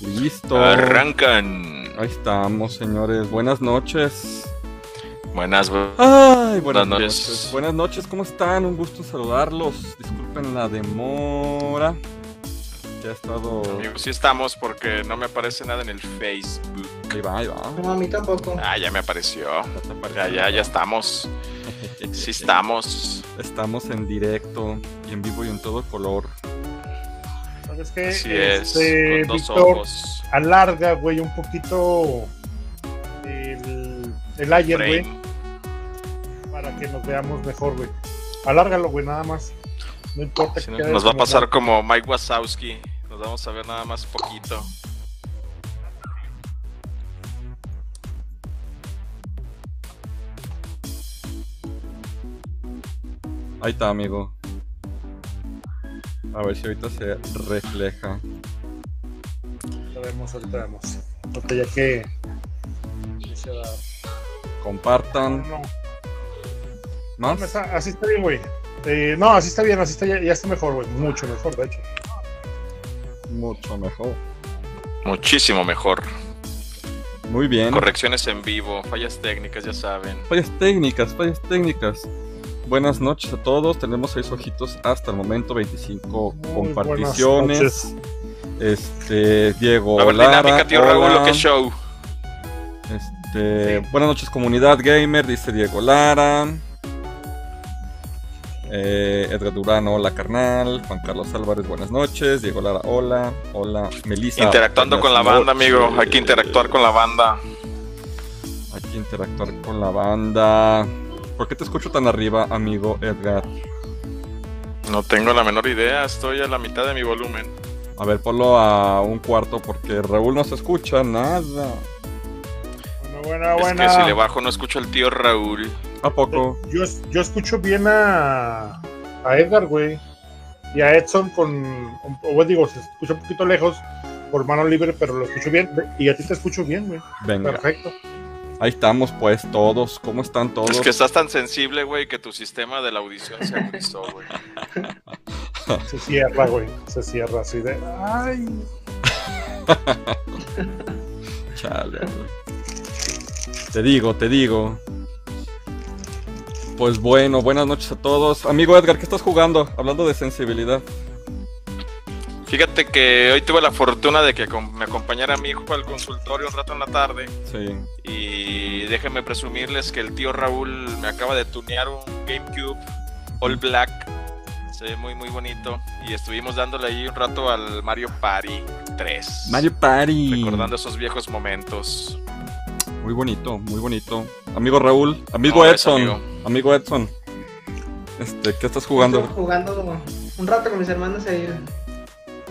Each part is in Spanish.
Listo. Arrancan. Ahí estamos, señores. Buenas noches. Buenas, Ay, buenas, Buenas noches. noches. Buenas noches, ¿cómo están? Un gusto saludarlos. Disculpen la demora. Ya ha estado. amigos. Sí estamos porque no me aparece nada en el Facebook. Ahí va, ahí va. No, a mí tampoco. Ah, ya me apareció. Ya apareció. Ya, ya, ya estamos. Sí estamos. Estamos en directo y en vivo y en todo color. ¿Sabes qué? Así es. Este, dos Víctor, ojos. alarga, güey, un poquito el, el ayer, güey, para que nos veamos mejor, güey. Alárgalo, güey, nada más. No importa Si que no, nos va a pasar como Mike Wazowski. Nos vamos a ver nada más poquito. Ahí está, amigo. A ver si ahorita se refleja. Ahorita vemos, ahorita vemos. Ya que. Compartan. No, ¿Más? no, está- así está bien, güey. Eh, no, así está bien, así está, ya, ya está mejor, güey. Mucho mejor, de hecho. Mucho mejor. Muchísimo mejor. Muy bien. Correcciones en vivo, fallas técnicas, ya saben. Fallas técnicas, fallas técnicas. Buenas noches a todos. Tenemos seis ojitos hasta el momento, 25 Muy comparticiones. Este, Diego A ver, Lara, dinámica, tío hola. Raúl, ¿o qué show? Este, buenas noches comunidad gamer, dice Diego Lara. Eh, Edgar Durán, hola carnal. Juan Carlos Álvarez, buenas noches. Diego Lara, hola. Hola. Melissa. Interactuando con la banda, amigo. Hay que interactuar con la banda. Hay que interactuar con la banda. ¿Por qué te escucho tan arriba, amigo Edgar? No tengo la menor idea, estoy a la mitad de mi volumen. A ver, ponlo a un cuarto porque Raúl no se escucha nada. Buena, buena, Es buena. que si le bajo no escucho al tío Raúl. ¿A poco? Yo, yo escucho bien a, a Edgar, güey. Y a Edson con. O bueno, digo, se escucha un poquito lejos por mano libre, pero lo escucho bien. Y a ti te escucho bien, güey. Venga. Perfecto. Ahí estamos, pues, todos. ¿Cómo están todos? Es que estás tan sensible, güey, que tu sistema de la audición se agudizó, güey. Se cierra, güey. Se cierra así de. Ay. Chale, güey. Te digo, te digo. Pues bueno, buenas noches a todos. Amigo Edgar, ¿qué estás jugando? Hablando de sensibilidad. Fíjate que hoy tuve la fortuna de que me acompañara mi hijo al consultorio un rato en la tarde. Sí. Y déjenme presumirles que el tío Raúl me acaba de tunear un GameCube All Black. Se ve muy, muy bonito. Y estuvimos dándole ahí un rato al Mario Party 3. Mario Party. Recordando esos viejos momentos. Muy bonito, muy bonito. Amigo Raúl, amigo No, Edson. amigo. Amigo Edson. Este, ¿qué estás jugando? Estuve jugando un rato con mis hermanos el.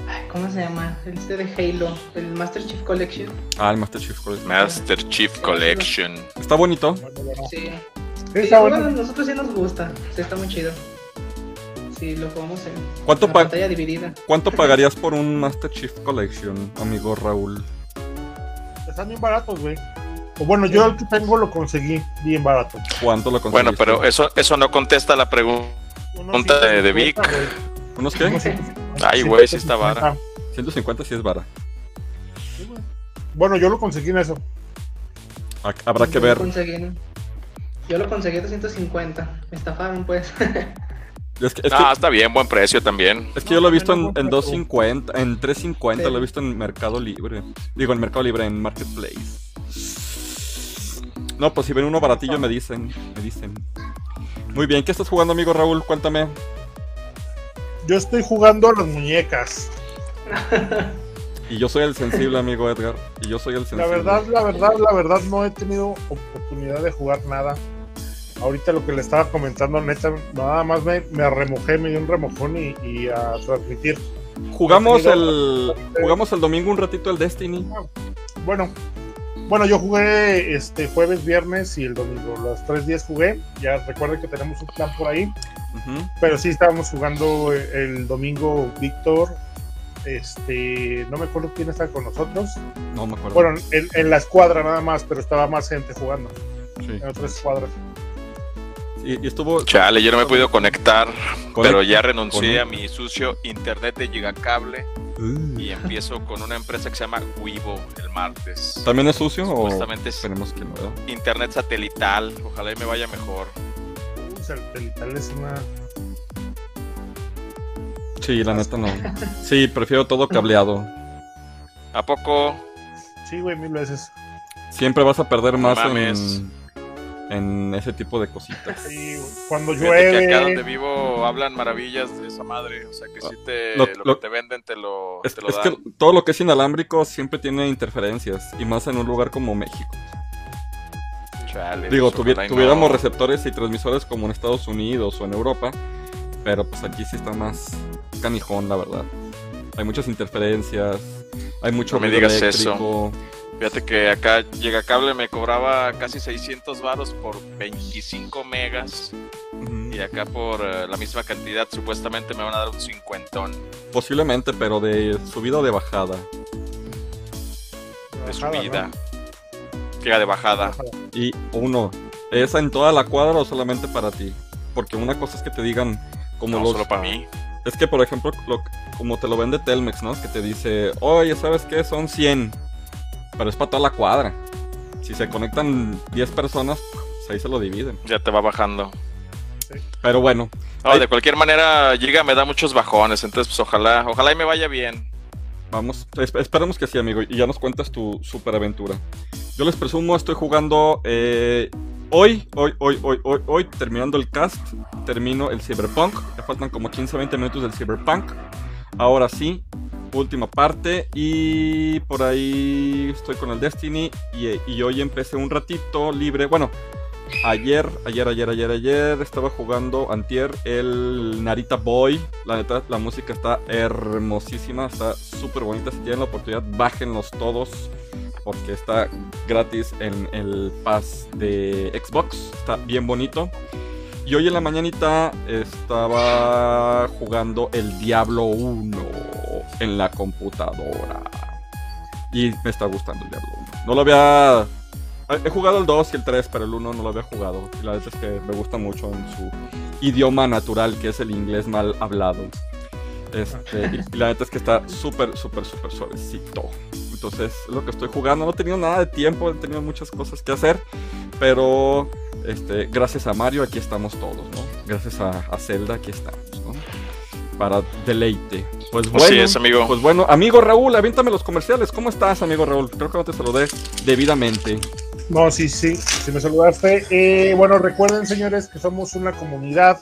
Ay, ¿Cómo se llama? El este de Halo, el Master Chief Collection. Ah, el Master Chief Collection. Master Chief Collection. Está bonito. Sí. Está bueno, bueno. a nosotros sí nos gusta. Sí, está muy chido. Sí, lo jugamos en ¿Cuánto, la pa- pantalla dividida. ¿Cuánto pagarías por un Master Chief Collection, amigo Raúl? Están bien baratos, güey. O bueno, yo el que tengo lo conseguí bien barato. ¿Cuánto lo conseguiste? Bueno, pero eso, eso no contesta la pregunta. De- de 150, Vic. ¿Unos qué? Unos 150. Ay, güey, sí está 150. vara. 150 sí es vara. Sí. Bueno, yo lo conseguí en eso. Ha- Habrá que Yo ver. Lo conseguí, en- yo lo conseguí a 250. Me estafaron, pues. Es que, es que- Ah, está bien, buen precio también. es que yo lo he visto en, No, no, en no, 250, en 350, Sí. lo he visto en Mercado Libre. Digo, en Mercado Libre, en Marketplace. No, pues si ven uno baratillo me dicen, me dicen. Muy bien, ¿qué estás jugando, amigo Raúl? Cuéntame. Yo estoy jugando a las muñecas. Y yo soy el sensible, amigo Edgar. Y yo soy el sensible. La verdad, la verdad, la verdad, no he tenido oportunidad de jugar nada. Ahorita lo que le estaba comentando, neta, nada más me, me remojé, me dio un remojón y, y a transmitir. Jugamos el, jugamos el domingo un ratito el Destiny. Bueno, bueno, yo jugué este jueves, viernes y el domingo. Los tres días jugué. Ya recuerden que tenemos un plan por ahí. Pero sí estábamos jugando el domingo Víctor. Este, no me acuerdo quién estaba con nosotros. No me acuerdo. Bueno, en, en la escuadra nada más, pero estaba más gente jugando Sí. en otras escuadras. Y, y estuvo. Chale, yo no me he podido conectar, Conect- pero ya renuncié a mi sucio internet de gigacable Uh. y empiezo con una empresa que se llama Wivo el martes. ¿También es sucio o es esperemos que no? internet satelital, ojalá y me vaya mejor. O sea, el tal es una. Sí, la neta no. Sí, prefiero todo cableado. ¿A poco? Sí, güey, mil veces. Siempre vas a perder más mames. en, en ese tipo de cositas. Sí, cuando Fíjate que llueve. acá donde vivo hablan maravillas de esa madre, o sea que si te, Lo- lo, lo- que te venden te lo, Es, te lo es dan. que todo lo que es inalámbrico siempre tiene interferencias, y más en un lugar como México. Chale, Digo, pues, tuvi- tuviéramos no. receptores y transmisores como en Estados Unidos o en Europa, pero pues aquí sí está más canijón, la verdad. Hay muchas interferencias, hay mucho No me ruido digas eléctrico. Fíjate que acá Llega Cable me cobraba casi 600 varos por 25 megas y acá por eh, la misma cantidad supuestamente me van a dar un cincuentón Posiblemente, pero de subida o de bajada. de Bajada, subida. ¿no? Que de bajada. Bajada. Y uno, ¿es en toda la cuadra o solamente para ti? Porque una cosa es que te digan como No, los... solo para mí. Es que, por ejemplo, lo- como te lo vende Telmex, ¿no? Que te dice, oye, ¿sabes qué? Son 100. Pero es para toda la cuadra. Si se conectan 10 personas, pues ahí se lo dividen. Ya te va bajando. Pero bueno, No, de cualquier manera, Giga me da muchos bajones, entonces pues ojalá, ojalá y me vaya bien. vamos. es- esperemos que sí, amigo. Y ya nos cuentas tu super aventura. Yo les presumo, estoy jugando eh, hoy, hoy, hoy, hoy, hoy, hoy, terminando el cast. Termino el Cyberpunk. Ya faltan como 15-20 minutos del Cyberpunk. Ahora sí, última parte. Y por ahí estoy con el Destiny. Y, hoy empecé un ratito libre. Bueno, ayer, ayer, ayer, ayer, ayer estaba jugando Antier el Narita Boy. La neta, la música está hermosísima. Está súper bonita. Si tienen la oportunidad, bájenlos todos. Porque está gratis en el pass de Xbox. Está bien bonito. Y hoy en la mañanita estaba jugando el Diablo 1 en la computadora. Y me está gustando el Diablo 1. No lo había... He jugado el 2 y el 3, pero el 1 no lo había jugado. Y la verdad es que me gusta mucho en su idioma natural, que es el inglés mal hablado. Este, y, y la neta es que está súper, súper, súper suavecito. Entonces, es lo que estoy jugando. No he tenido nada de tiempo, he tenido muchas cosas que hacer. Pero, este, gracias a Mario, aquí estamos todos, ¿no? Gracias a, a Zelda, aquí estamos, ¿no? Para deleite. Pues bueno, Así es, amigo. pues bueno, amigo Raúl, aviéntame los comerciales. ¿Cómo estás, amigo Raúl? Creo que no te saludé debidamente. No, sí, sí, sí me saludaste. Eh, bueno, recuerden, señores, que somos una comunidad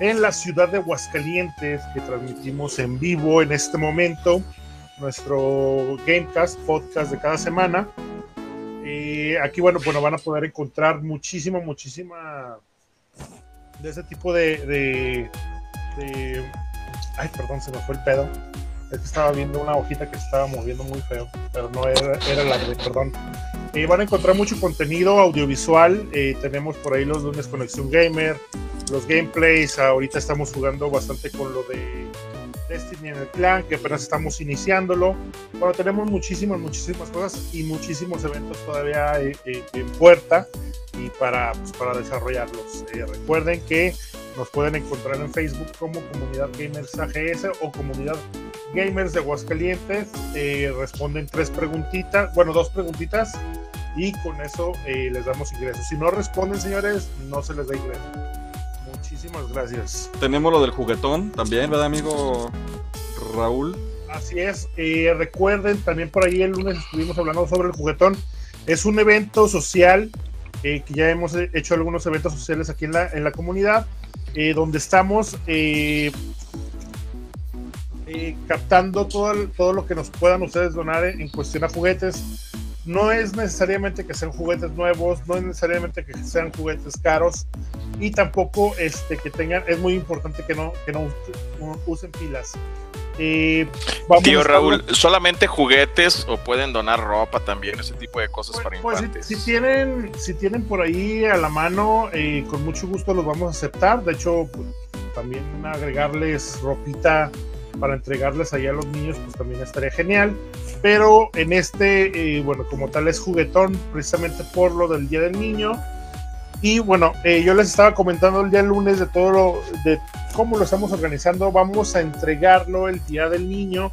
en la ciudad de Aguascalientes que transmitimos en vivo en este momento nuestro Gamecast, podcast de cada semana. Aquí, bueno, bueno, van a poder encontrar muchísima, muchísima de ese tipo de, Ay, perdón, se me fue el pedo. Es que estaba viendo una hojita que se estaba moviendo muy feo, pero no era, era la de, perdón. Van a encontrar mucho contenido audiovisual. eh, tenemos por ahí los lunes Conexión Gamer, los gameplays. Ahorita estamos jugando bastante con lo de Destiny en el clan, que apenas estamos iniciándolo. Bueno, tenemos muchísimas, muchísimas cosas y muchísimos eventos todavía eh, eh, en puerta y para, pues, para desarrollarlos. Eh, recuerden que nos pueden encontrar en Facebook como Comunidad Gamers AGS o Comunidad Gamers de Aguascalientes. Eh, responden tres preguntitas, bueno, dos preguntitas y con eso eh, les damos ingresos. Si no responden, señores, no se les da ingreso. Muchísimas gracias. Tenemos lo del juguetón también, ¿verdad, amigo Raúl? Así es. Eh, recuerden, también por ahí el lunes estuvimos hablando sobre el juguetón. Es un evento social eh, que ya hemos hecho algunos eventos sociales aquí en la, en la comunidad, eh, donde estamos captando todo, el- todo lo que nos puedan ustedes donar en, en cuestión a juguetes. No es necesariamente que sean juguetes nuevos, no es necesariamente que sean juguetes caros y tampoco este, que tengan, es muy importante que no, que no us- usen pilas. Eh, Tío Raúl, ¿solamente juguetes o pueden donar ropa también? Ese tipo de cosas para Pues si, infantes. si tienen, si tienen por ahí a la mano, eh, con mucho gusto los vamos a aceptar. De hecho, pues, también agregarles ropita para entregarles allá a los niños, pues también estaría genial. Pero en este, eh, bueno, como tal es juguetón, precisamente por lo del Día del Niño. Y bueno, eh, yo les estaba comentando el día lunes de todo de cómo lo estamos organizando. Vamos a entregarlo el Día del Niño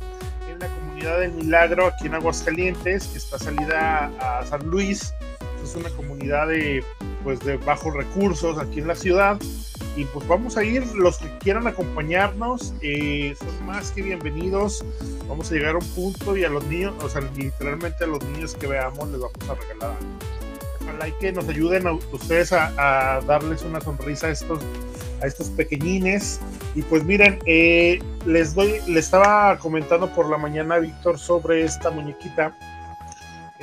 en la comunidad del Milagro aquí en Aguascalientes, que está salida a San Luis. Es una comunidad de, pues, de bajos recursos aquí en la ciudad. Y pues vamos a ir, los que quieran acompañarnos, eh, son más que bienvenidos. Vamos a llegar a un punto y a los niños, o sea, literalmente a los niños que veamos les vamos a regalar Ojalá y que nos ayuden a ustedes a, darles una sonrisa a estos a estos pequeñines. Y pues miren, eh, les doy, le estaba comentando por la mañana Víctor sobre esta muñequita.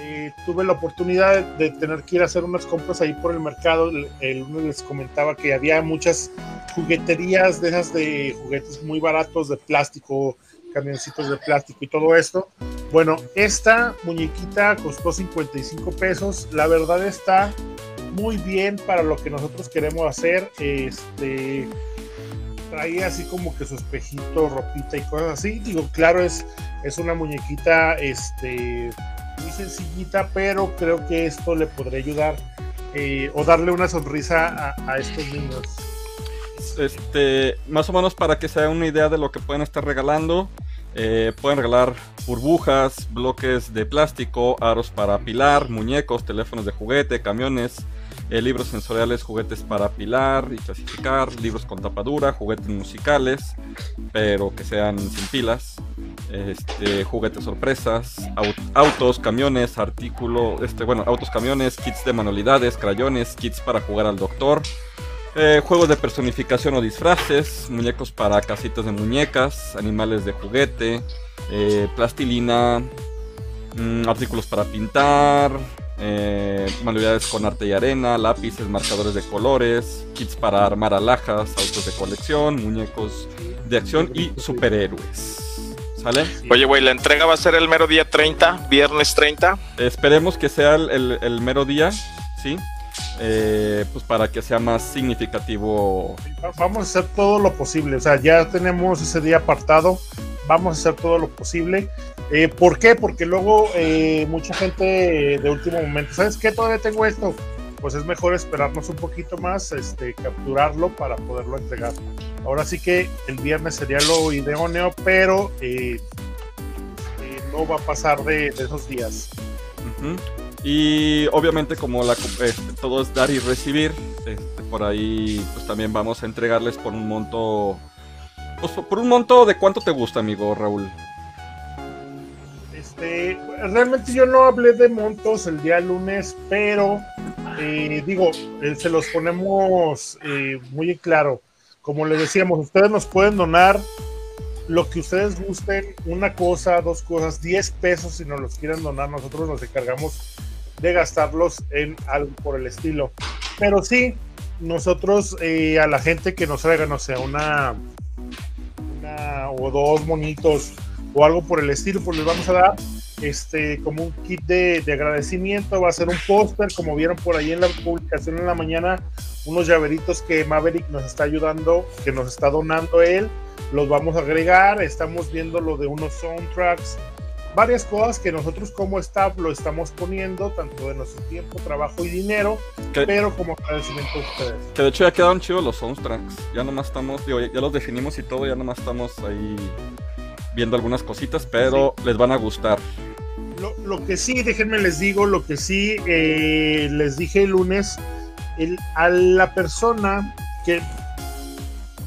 Eh, tuve la oportunidad de tener que ir a hacer unas compras ahí por el mercado. El lunes les comentaba que había muchas jugueterías de esas de juguetes muy baratos de plástico, camioncitos de plástico y todo esto. Bueno, esta muñequita costó 55 pesos. La verdad está muy bien para lo que nosotros queremos hacer. Este trae así como que su espejito, ropita y cosas así. Digo, claro, es, es una muñequita este, muy sencillita, pero creo que esto le podría ayudar eh, o darle una sonrisa a, estos niños. Este, más o menos para que se hagan una idea de lo que pueden estar regalando. Eh, pueden regalar burbujas, bloques de plástico, aros para apilar, muñecos, teléfonos de juguete, camiones, eh, libros sensoriales, juguetes para apilar y clasificar, libros con tapadura, juguetes musicales, pero que sean sin pilas, este, juguetes sorpresas, autos, camiones, artículo, este, bueno, autos, camiones, kits de manualidades, crayones, kits para jugar al doctor, eh, juegos de personificación o disfraces, muñecos para casitas de muñecas, animales de juguete, eh, plastilina, mm, artículos para pintar, eh, manualidades con arte y arena, lápices, marcadores de colores, kits para armar alhajas, autos de colección, muñecos de acción y superhéroes. ¿Sale? Oye, güey, ¿la entrega va a ser el mero día 30, viernes 30? Esperemos que sea el, el, el mero día, ¿sí? Eh, pues para que sea más significativo. Vamos a hacer todo lo posible, o sea, ya tenemos ese día apartado, vamos a hacer todo lo posible. Eh, ¿Por qué? Porque luego eh, mucha gente de último momento, ¿sabes qué? Todavía tengo esto. Pues es mejor esperarnos un poquito más, este, capturarlo para poderlo entregar. Ahora sí que el viernes sería lo idóneo, pero eh, eh, no va a pasar de, de esos días. Uh -huh. Y obviamente como la, este, todo es dar y recibir, este, por ahí pues también vamos a entregarles por un monto... Pues, por un monto de cuánto te gusta, amigo Raúl. Este, realmente yo no hablé de montos el día lunes, pero eh, digo, eh, se los ponemos eh, muy en claro. Como les decíamos, ustedes nos pueden donar lo que ustedes gusten, una cosa, dos cosas, 10 pesos si nos los quieren donar, nosotros nos encargamos de gastarlos en algo por el estilo. Pero sí, nosotros eh, a la gente que nos traiga, no sé, una, una o dos monitos o algo por el estilo, pues les vamos a dar este como un kit de, de agradecimiento, va a ser un póster, como vieron por ahí en la publicación en la mañana, unos llaveritos que Maverick nos está ayudando, que nos está donando él, los vamos a agregar, estamos viendo lo de unos soundtracks, varias cosas que nosotros como staff lo estamos poniendo, tanto de nuestro tiempo, trabajo y dinero, ¿Qué? pero como agradecimiento a ustedes. Que de hecho ya quedaron chidos los soundtracks. Ya nomás estamos, digo, ya los definimos y todo, ya nomás estamos ahí viendo algunas cositas, pero sí. les van a gustar. Lo, lo, que sí, déjenme les digo, lo que sí eh, les dije el lunes, el, a la persona que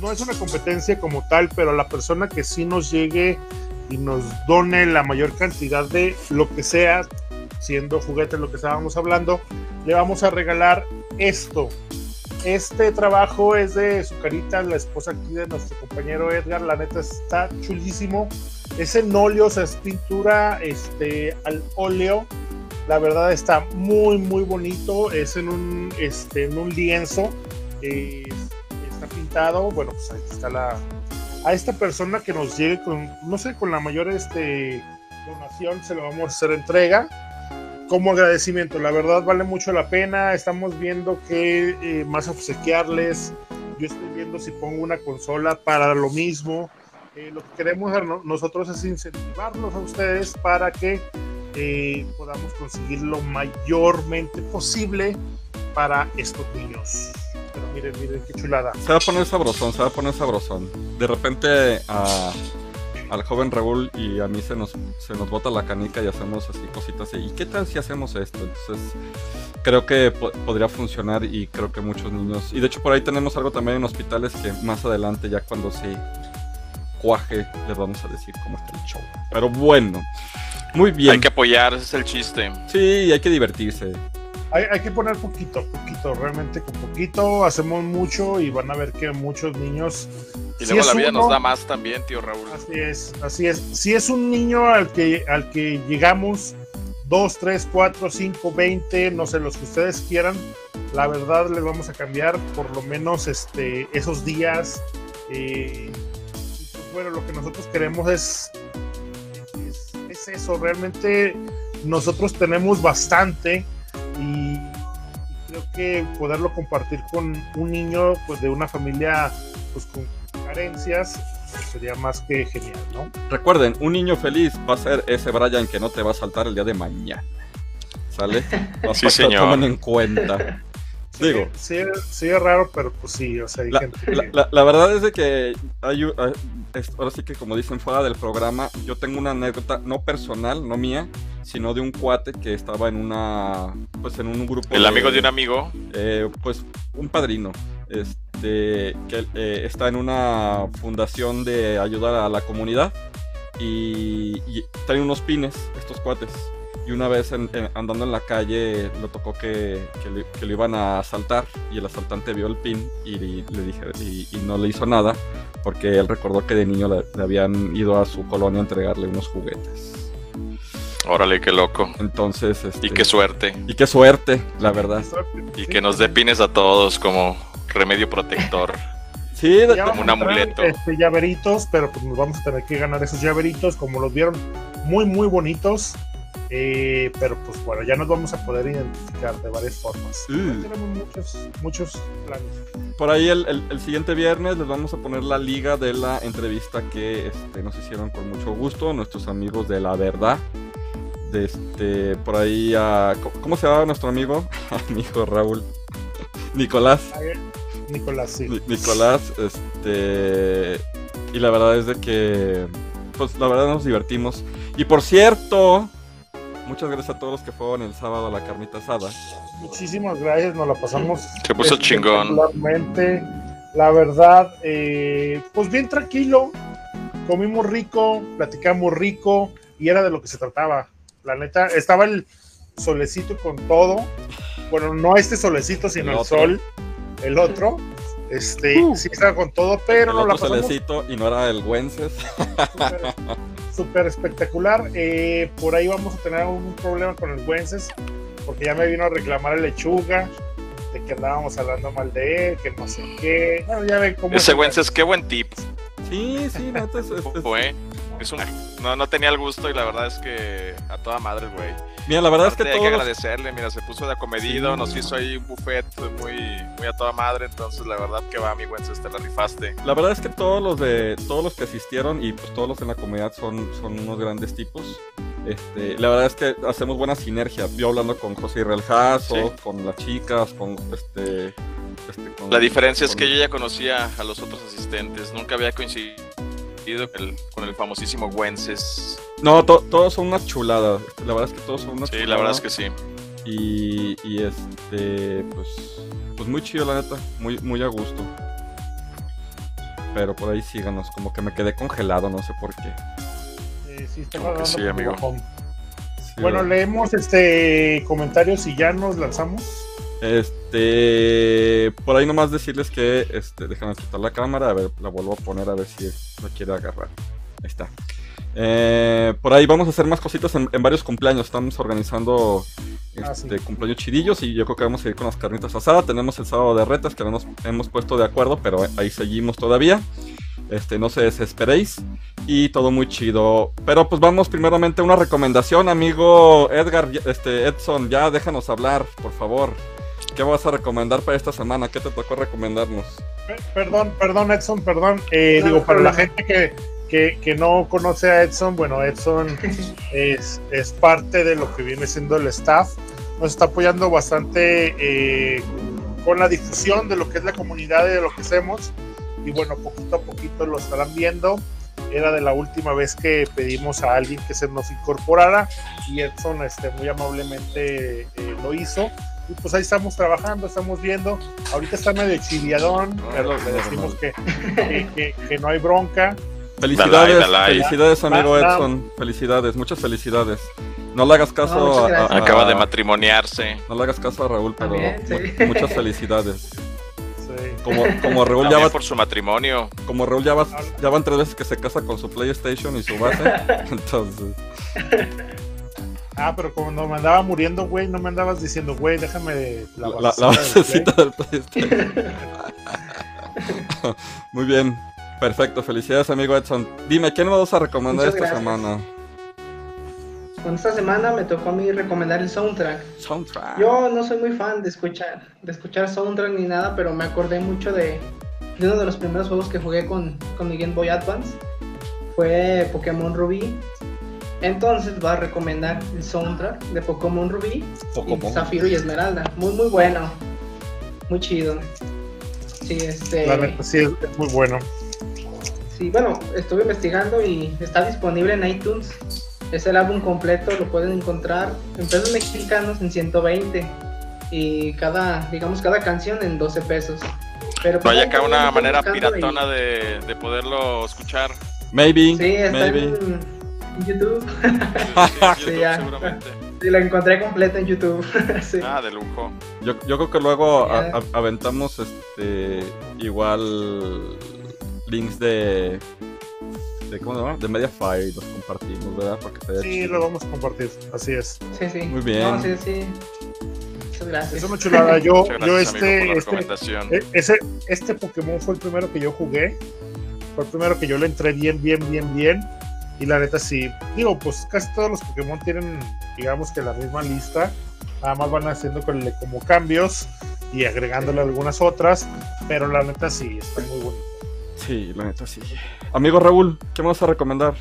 no es una competencia como tal, pero a la persona que sí nos llegue y nos done la mayor cantidad de lo que sea, siendo juguetes lo que estábamos hablando, le vamos a regalar esto. Este trabajo es de su carita, la esposa aquí de nuestro compañero Edgar, la neta está chulísimo. Es en óleo, o sea, es pintura este, al óleo. La verdad está muy, muy bonito. Es en un, este, en un lienzo. Está pintado. Bueno, pues ahí está la, a esta persona que nos llegue con, no sé, con la mayor este, donación, se lo vamos a hacer entrega como agradecimiento. La verdad vale mucho la pena. Estamos viendo qué eh, más obsequiarles. Yo estoy viendo si pongo una consola para lo mismo. Eh, lo que queremos nosotros es incentivarlos a ustedes para que eh, podamos conseguir lo mayormente posible para estos niños. Pero miren, miren qué chulada. Se va a poner sabrosón, se va a poner sabrosón. De repente a, al joven Raúl y a mí se nos, se nos bota la canica y hacemos así cositas. ¿Y qué tal si hacemos esto? Entonces, creo que po- podría funcionar y creo que muchos niños. Y de hecho, por ahí tenemos algo también en hospitales que más adelante, ya cuando se cuaje, les vamos a decir cómo está el show. Pero bueno, muy bien. Hay que apoyar, ese es el chiste. Sí, hay que divertirse. Hay, hay que poner poquito, poquito, realmente con poquito hacemos mucho y van a ver que muchos niños. Y si luego la vida uno- nos da más también, tío Raúl. Así es, así es. Si es un niño al que, al que llegamos 2, 3, 4, 5, 20, no sé, los que ustedes quieran, la verdad les vamos a cambiar por lo menos este, esos días. eh, bueno, lo que nosotros queremos es, es, es eso, realmente nosotros tenemos bastante y, y creo que poderlo compartir con un niño pues de una familia pues con carencias pues, sería más que genial, ¿no? Recuerden, un niño feliz va a ser ese Brian que no te va a saltar el día de mañana. ¿Sale? Para Sí, que señor. tomen en cuenta. Digo, Sí, sí es raro, pero pues sí, o sea, hay La, gente que... la- la- la verdad es de que hay, ah, ahora sí que como dicen fuera del programa, yo tengo una anécdota no personal, no mía, sino de un cuate que estaba en una, pues en un grupo. El amigo de un amigo. eh, pues un padrino, este, que eh, está en una fundación de ayudar a la comunidad y, y traen unos pines estos cuates. Y una vez en- en- andando en la calle lo tocó que, que, le- que lo iban a asaltar y el asaltante vio el pin y, le le dije y, y no le hizo nada porque él recordó que de niño le, le habían ido a su colonia a entregarle unos juguetes. Órale, qué loco. Entonces, este, Y qué suerte. y qué suerte, la verdad. Y que nos dé pines a todos como remedio protector. Sí, como un amuleto. este, llaveritos, pero pues nos vamos a tener que ganar esos llaveritos, como los vieron, muy, muy bonitos. eh, pero pues bueno, ya nos vamos a poder identificar de varias formas. Mm. Tenemos muchos, muchos planes. Por ahí el, el- el siguiente viernes les vamos a poner la liga de la entrevista que este, nos hicieron con mucho gusto nuestros amigos de La Verdad. De este, por ahí a... ¿Cómo- ¿Cómo se llama nuestro amigo? amigo Raúl. Nicolás. Nicolás, sí. Ni- Nicolás, este... Y la verdad es de que... Pues la verdad nos divertimos. Y por cierto... Muchas gracias a todos los que fueron el sábado a la carnita asada. Muchísimas gracias, nos la pasamos. Se puso chingón. La verdad, eh, pues bien tranquilo. Comimos rico, platicamos rico y era de lo que se trataba. La neta, estaba el solecito con todo. Bueno, no este solecito, sino El el, otro. sol, el otro. Este, sí estaba con todo, pero el nos la pasamos y no era el Güences. súper- espectacular. Eh, por ahí vamos a tener un problema con el Güences, porque ya me vino a reclamar el lechuga, de que andábamos hablando mal de él, que no sé qué. Bueno, ya ven cómo. Ese es. Wences, qué buen tip. Sí, sí, neta, es- es- es- Fue. Es un... no, no tenía el gusto y la verdad es que a toda madre, güey. Mira, la verdad es que hay que todos agradecerle, mira, se puso de acomedido, Sí. nos hizo ahí un buffet muy, muy a toda madre, entonces la verdad que va, mi Wences, te la rifaste. La verdad es que todos los de todos los que asistieron y pues todos los en la comunidad son, son unos grandes tipos. Este, la verdad es que hacemos buena sinergia. Yo hablando con José Israel Jasso, Sí. con las chicas, con este, este, con- La diferencia es que yo ya conocía a los otros asistentes, nunca había coincidido con el, con el famosísimo Wences. No, to- todos son unas chuladas. La verdad es que todos son unas Sí, chuladas. la verdad es que sí. Y, y este, pues, pues muy chido la neta, muy, muy a gusto. Pero por ahí síganos, como que me quedé congelado, no sé por qué. Eh, sí, está Como que sí, amigo. Sí, Bueno, ¿verdad? leemos este comentarios y ya nos lanzamos. Este, por ahí nomás decirles que, este, déjame quitar la cámara, a ver, la vuelvo a poner a ver si lo quiere agarrar. Ahí está. Eh, por ahí vamos a hacer más cositas en, en varios cumpleaños. Estamos organizando Ah, este, sí. cumpleaños chidillos y yo creo que vamos a ir con las carnitas asadas. Tenemos el sábado de retas que no nos hemos puesto de acuerdo, pero ahí seguimos todavía. Este, no se desesperéis. Y todo muy chido. Pero pues vamos primeramente a una recomendación, amigo Edgar, este, Edson, ya déjanos hablar, por favor. ¿Qué vas a recomendar para esta semana? ¿Qué te tocó recomendarnos? Pe- Perdón, perdón, Edson, perdón. Eh, No, digo, no para la problema. gente que, que, que no conoce a Edson, bueno, Edson es, es parte de lo que viene siendo el staff. Nos está apoyando bastante eh, con la difusión de lo que es la comunidad y de lo que hacemos. Y bueno, poquito a poquito lo estarán viendo. era de la última vez que pedimos a alguien que se nos incorporara y Edson este, muy amablemente eh, lo hizo. Y pues ahí estamos trabajando, estamos viendo. Ahorita está medio chiviadón, No, pero no, le decimos no. que, que, que- que no hay bronca. Felicidades, Dalai, Dalai. felicidades, amigo Ah, ah. Edson. Felicidades, muchas felicidades. No le hagas caso a, a- Acaba de matrimoniarse. No le hagas caso a Raúl, pero También, sí. mu- muchas felicidades. Sí. Como, como Raúl ya También va, por su matrimonio. como Raúl ya va, ya van tres veces que se casa con su PlayStation y su base. Entonces, Ah, pero cuando me andaba muriendo, güey, no me andabas diciendo, güey, déjame la, la, la, basecita del PlayStation. Muy bien, perfecto. Felicidades, amigo Edson. Dime, ¿quién me vas a recomendar Muchas esta gracias. semana? Bueno, esta semana me tocó a mí recomendar el soundtrack. Soundtrack. Yo no soy muy fan de escuchar, de escuchar soundtrack ni nada, pero me acordé mucho de, de uno de los primeros juegos que jugué con, con mi Game Boy Advance. Fue Pokémon Rubí. Entonces voy a recomendar el soundtrack de Pokémon Rubí, Pokémon. y Zafiro y Esmeralda. Muy, muy bueno. Muy chido. Sí, este. La neta sí es, es muy bueno. Sí, bueno, estuve investigando y está disponible en iTunes. Es el álbum completo, lo pueden encontrar en pesos mexicanos en 120 y cada, digamos, cada canción en 12 pesos. Pero No hay pues, acá ahí una manera y- piratona de, de poderlo escuchar. Maybe, Sí, está maybe. en, en YouTube. Sí, Sí, YouTube, ya. seguramente. Sí, lo encontré completo en YouTube. sí. Ah, de lujo. Yo, yo creo que luego a- Ya. a- aventamos este igual links de, de ¿cómo se llama? De Mediafire y los compartimos, ¿verdad? Sí, chido. lo vamos a compartir, así es. sí, sí. Muy bien. No, sí, sí. Muchas gracias. Es una chulada. Yo, yo este, la este, recomendación. e- ese, este Pokémon fue el primero que yo jugué. Fue el primero que yo le entré bien, bien, bien, bien. Y la neta sí. Digo, pues casi todos los Pokémon tienen, digamos que la misma lista. Nada más van haciendo como cambios y agregándole algunas otras. Pero la neta sí, está muy bonito. Sí, la neta sí. Amigo Raúl, ¿qué me vas a recomendar?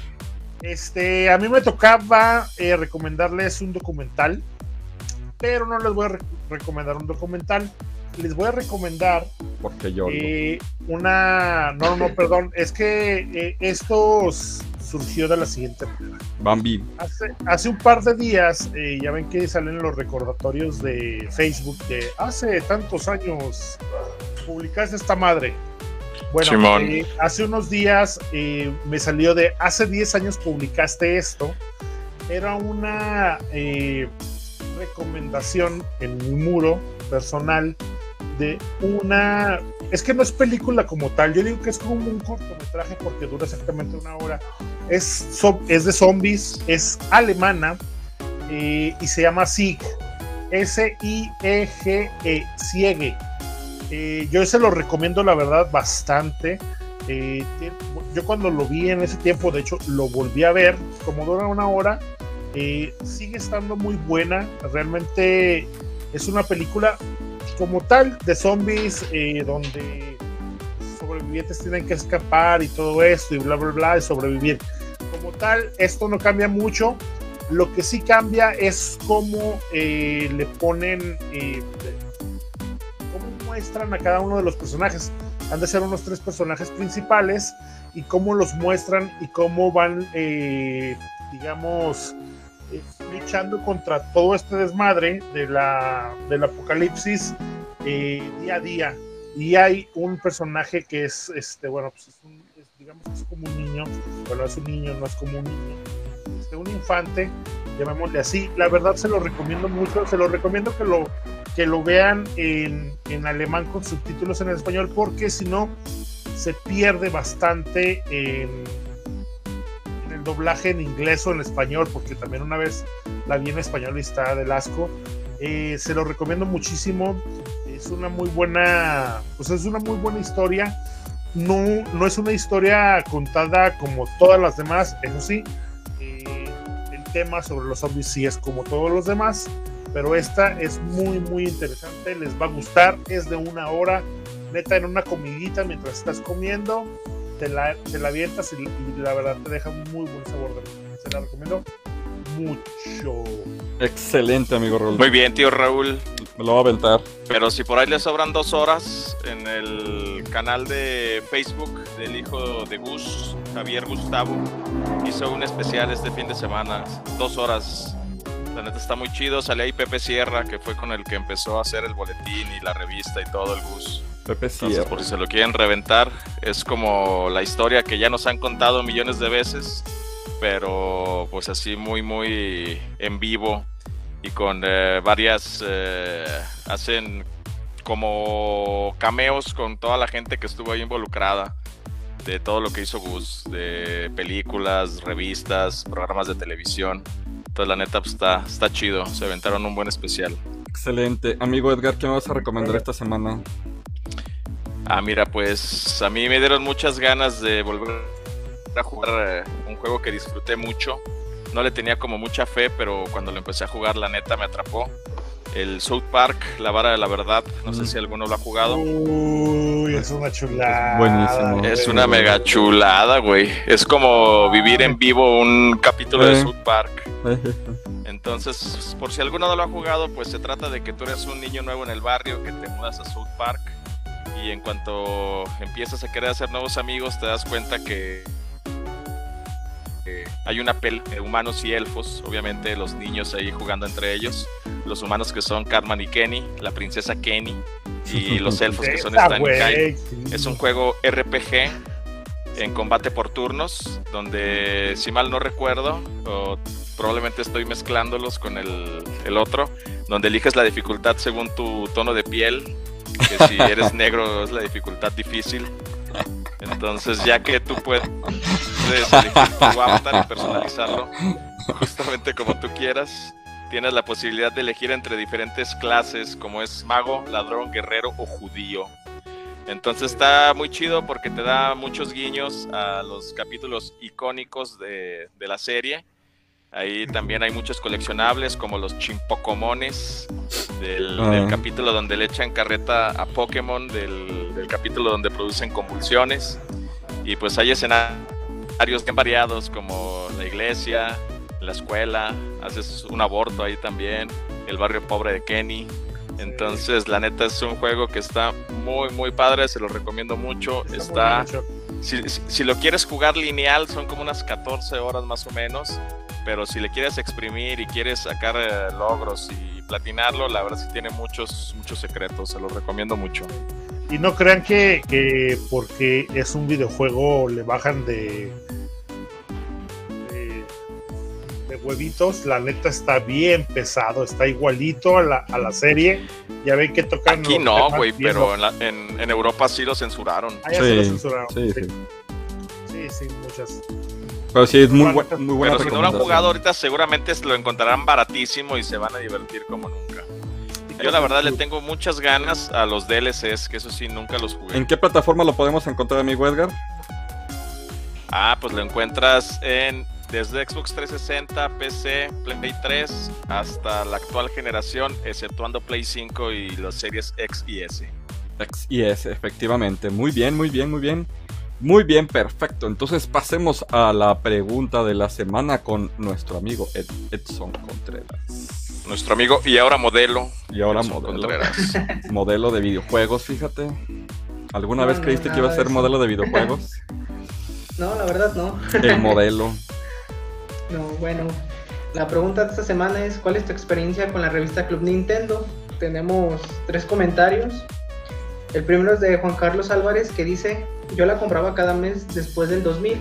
Este, a mí me tocaba eh, recomendarles un documental, pero no les voy a re- recomendar un documental. Les voy a recomendar Porque yo. eh, una. No, no, perdón. Es que eh, esto s- surgió de la siguiente manera. Bambi. Hace, hace un par de días, eh, ya ven que salen los recordatorios de Facebook de hace tantos años publicaste esta madre. Bueno, eh, hace unos días eh, me salió de hace 10 años publicaste esto. Era una recomendación en mi muro personal una. Es que no es película como tal, yo digo que es como un cortometraje porque dura exactamente una hora es, es de zombies, es alemana eh, y se llama SIG. S-I-E-G-E, Siegue. Eh, yo se lo recomiendo, la verdad, bastante. Eh, yo cuando lo vi en ese tiempo, de hecho, lo volví a ver, como dura una hora, sigue estando muy buena. Realmente es una película como tal de zombies eh, donde sobrevivientes tienen que escapar y todo esto y bla, bla, bla, y sobrevivir. Como tal, esto no cambia mucho. Lo que sí cambia es cómo eh, le ponen, eh, cómo muestran a cada uno de los personajes. Han de ser unos tres personajes principales y cómo los muestran y cómo van, digamos, luchando contra todo este desmadre de la, del apocalipsis eh, día a día. Y hay un personaje que es, este, bueno, pues es un, digamos es como un niño, bueno, es un niño, no es como un niño, este, un infante, llamémosle así. La verdad se lo recomiendo mucho, se lo recomiendo que lo, que lo vean en, en alemán con subtítulos en español, porque si no, se pierde bastante en el doblaje en inglés o en español, porque también una vez la vi en español y está del asco. Eh, se lo recomiendo muchísimo. Es una muy buena, pues es una muy buena historia. No, no es una historia contada como todas las demás, eso sí. Eh, el tema sobre los zombies sí es como todos los demás, pero esta es muy, muy interesante. Les va a gustar. Es de una hora, neta, en una comidita mientras estás comiendo. Te la, te la avientas y, y la verdad te deja un muy buen sabor de boca. Se la recomiendo mucho. Excelente, amigo Raúl. Muy bien, tío Raúl. Me lo voy a aventar. Pero si por ahí le sobran dos horas, en el canal de Facebook del hijo de Gus, Javier Gustavo, hizo un especial este fin de semana. Dos horas. La neta está muy chido. Sale ahí Pepe Sierra, que fue con el que empezó a hacer el boletín y la revista y todo el Gus. Pepe Entonces, por si se lo quieren reventar, es como la historia que ya nos han contado millones de veces, pero pues así muy, muy en vivo y con eh, varias, eh, hacen como cameos con toda la gente que estuvo ahí involucrada de todo lo que hizo Gus, de películas, revistas, programas de televisión. Entonces la neta pues, está, está chido, se aventaron un buen especial. Excelente. Amigo Edgar, ¿qué me vas a recomendar esta semana? Ah, mira, pues a mí me dieron muchas ganas de volver a jugar eh, un juego que disfruté mucho. No le tenía como mucha fe, pero cuando lo empecé a jugar, la neta me atrapó. El South Park, La Vara de la Verdad. No sé Mm. si alguno lo ha jugado. Uy, es una chulada. Buenísimo. Es una mega chulada, güey. Es como vivir en vivo un capítulo de Eh. South Park. Entonces, por si alguno no lo ha jugado, pues se trata de que tú eres un niño nuevo en el barrio, que te mudas a South Park y en cuanto empiezas a querer hacer nuevos amigos, te das cuenta que, hay una pelea de humanos y elfos, obviamente los niños ahí jugando entre ellos, los humanos que son Cartman y Kenny, la princesa Kenny y los elfos que son Stan y sí. Es un juego RPG en combate por turnos, donde si mal no recuerdo, o probablemente estoy mezclándolos con el, el otro, donde eliges la dificultad según tu tono de piel, que si eres negro es la dificultad difícil. Entonces ya que tú puedes elegir tu avatar y personalizarlo justamente como tú quieras, tienes la posibilidad de elegir entre diferentes clases como es mago, ladrón, guerrero o judío. Entonces está muy chido porque te da muchos guiños a los capítulos icónicos de, de la serie. Ahí también hay muchos coleccionables como los chimpocomones del, Ah. del capítulo donde le echan carreta a Pokémon, del, del capítulo donde producen convulsiones. Y pues hay escenarios bien variados como la iglesia, la escuela, haces un aborto ahí también, el barrio pobre de Kenny. Entonces, la neta es un juego que está muy, muy padre, se lo recomiendo mucho. Está. Si, si- lo quieres jugar lineal, son como unas 14 horas más o menos. Pero si le quieres exprimir y quieres sacar eh, logros y platinarlo, la verdad sí tiene muchos, muchos secretos, se lo recomiendo mucho. Y no crean que, que porque es un videojuego le bajan de, huevitos. La neta está bien pesado, está igualito a la, a la serie. Ya ven que tocan. Aquí no, güey, pero en, la- en- en Europa sí lo censuraron. Ah, ya se lo Sí, censuraron. sí, Sí, sí. sí, sí, muchas. Pero sí, es muy, Bueno, bu- muy buena Pero si no lo han jugado ahorita, seguramente lo encontrarán baratísimo y se van a divertir como nunca. Yo la verdad le tengo muchas ganas a los DLCs, que eso sí nunca los jugué. ¿En qué plataforma lo podemos encontrar, amigo Edgar? Ah, pues lo encuentras en desde Xbox 360, PC, Play 3 hasta la actual generación, exceptuando Play 5 y las series X y S. X y S, efectivamente. Muy bien, muy bien, muy bien. Muy bien, perfecto. Entonces pasemos a la pregunta de la semana con nuestro amigo Ed- Edson Contreras. Nuestro amigo y ahora modelo. Y ahora Edson modelo. Contreras. Modelo de videojuegos, fíjate. ¿Alguna No, vez no, creíste que iba a ser eso. modelo de videojuegos? No, la verdad no. El modelo. No, bueno. La pregunta de esta semana es ¿cuál es tu experiencia con la revista Club Nintendo? Tenemos tres comentarios. El primero es de Juan Carlos Álvarez que dice, yo la compraba cada mes después del 2000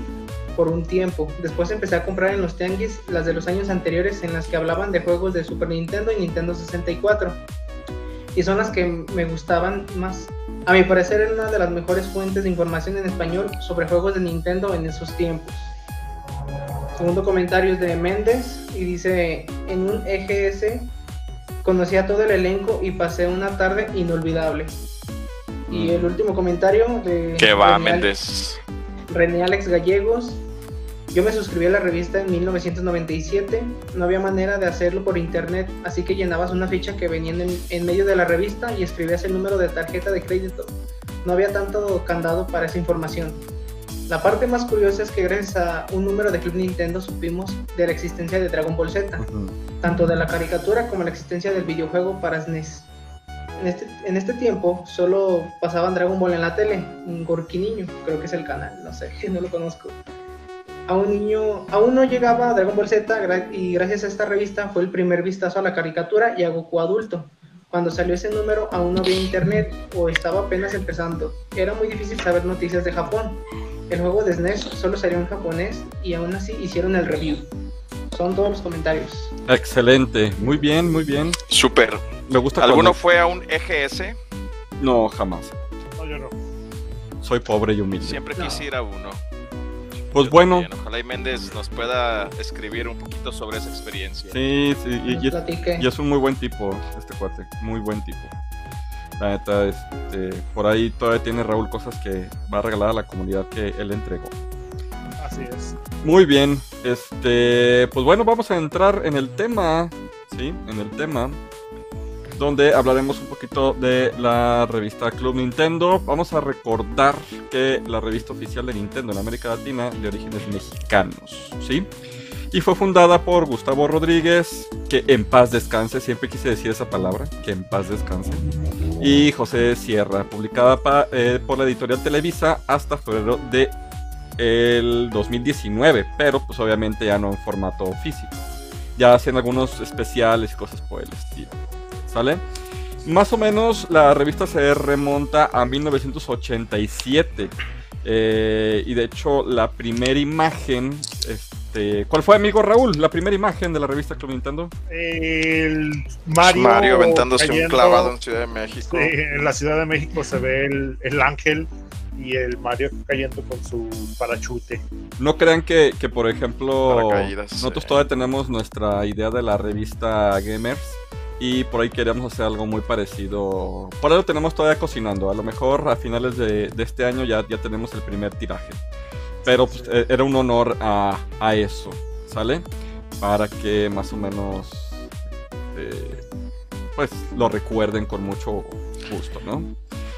por un tiempo. Después empecé a comprar en los tianguis las de los años anteriores en las que hablaban de juegos de Super Nintendo y Nintendo 64. Y son las que me gustaban más. A mi parecer era una de las mejores fuentes de información en español sobre juegos de Nintendo en esos tiempos. Segundo comentario es de Méndez y dice, en un EGS conocí a todo el elenco y pasé una tarde inolvidable. Y Mm. el último comentario de Que va, René, Méndez. René Alex Gallegos. Yo me suscribí a la revista en 1997. No había manera de hacerlo por internet, así que llenabas una ficha que venía en, en medio de la revista y escribías el número de tarjeta de crédito. No había tanto candado para esa información. La parte más curiosa es que gracias a un número de Club Nintendo supimos de la existencia de Dragon Ball Z, tanto de la caricatura como la existencia del videojuego para SNES. en este, en este tiempo solo pasaban Dragon Ball en la tele, un Gorky Niño, creo que es el canal, no sé, no lo conozco. A un niño, aún no llegaba a Dragon Ball Z y gracias a esta revista fue el primer vistazo a la caricatura y a Goku adulto. Cuando salió ese número aún no había internet o estaba apenas empezando. Era muy difícil saber noticias de Japón. El juego de SNES solo salió en japonés y aún así hicieron el review. Son todos los comentarios. Excelente, muy bien, muy bien. Súper. Me gusta ¿Alguno cuando- fue a un E EGS? No, jamás. No, yo no. Soy pobre y humilde. Siempre No. quisiera uno. Pues Yo bueno, también. Ojalá y Méndez nos pueda escribir un poquito sobre esa experiencia. sí, sí, y, es, y es un muy buen tipo, este cuate, muy buen tipo. La neta, este, por ahí todavía tiene Raúl cosas que va a regalar a la comunidad que él entregó. Así es. Muy bien, este, pues bueno, vamos a entrar en el tema, ¿sí? En el tema, donde hablaremos un poquito de la revista Club Nintendo. Vamos a recordar que la revista oficial de Nintendo en América Latina de orígenes mexicanos, ¿sí? Y fue fundada por Gustavo Rodríguez, que en paz descanse, siempre quise decir esa palabra, que en paz descanse. Y José Sierra, publicada pa- eh, por la editorial Televisa hasta febrero de el 2019, pero pues obviamente ya no en formato físico. Ya hacen algunos especiales y cosas por el estilo. ¿Sale? Más o menos la revista se remonta a 1987. eh, y de hecho la primera imagen, este, ¿cuál fue amigo Raúl? La primera imagen de la revista Club Nintendo. El Mario, Mario, aventándose un cayendo, clavado en Ciudad de México. sí, en la Ciudad de México se ve el, el ángel y el Mario cayendo con su parachute. No crean que, que, por ejemplo, Paracaídas, nosotros todavía tenemos nuestra idea de la revista Gamers y por ahí queríamos hacer algo muy parecido. Por ahí lo tenemos todavía cocinando. A lo mejor a finales de, de este año ya, ya tenemos el primer tiraje. Pero pues, eh, era un honor a, a eso, ¿sale? Para que más o menos eh, pues lo recuerden con mucho gusto, ¿no?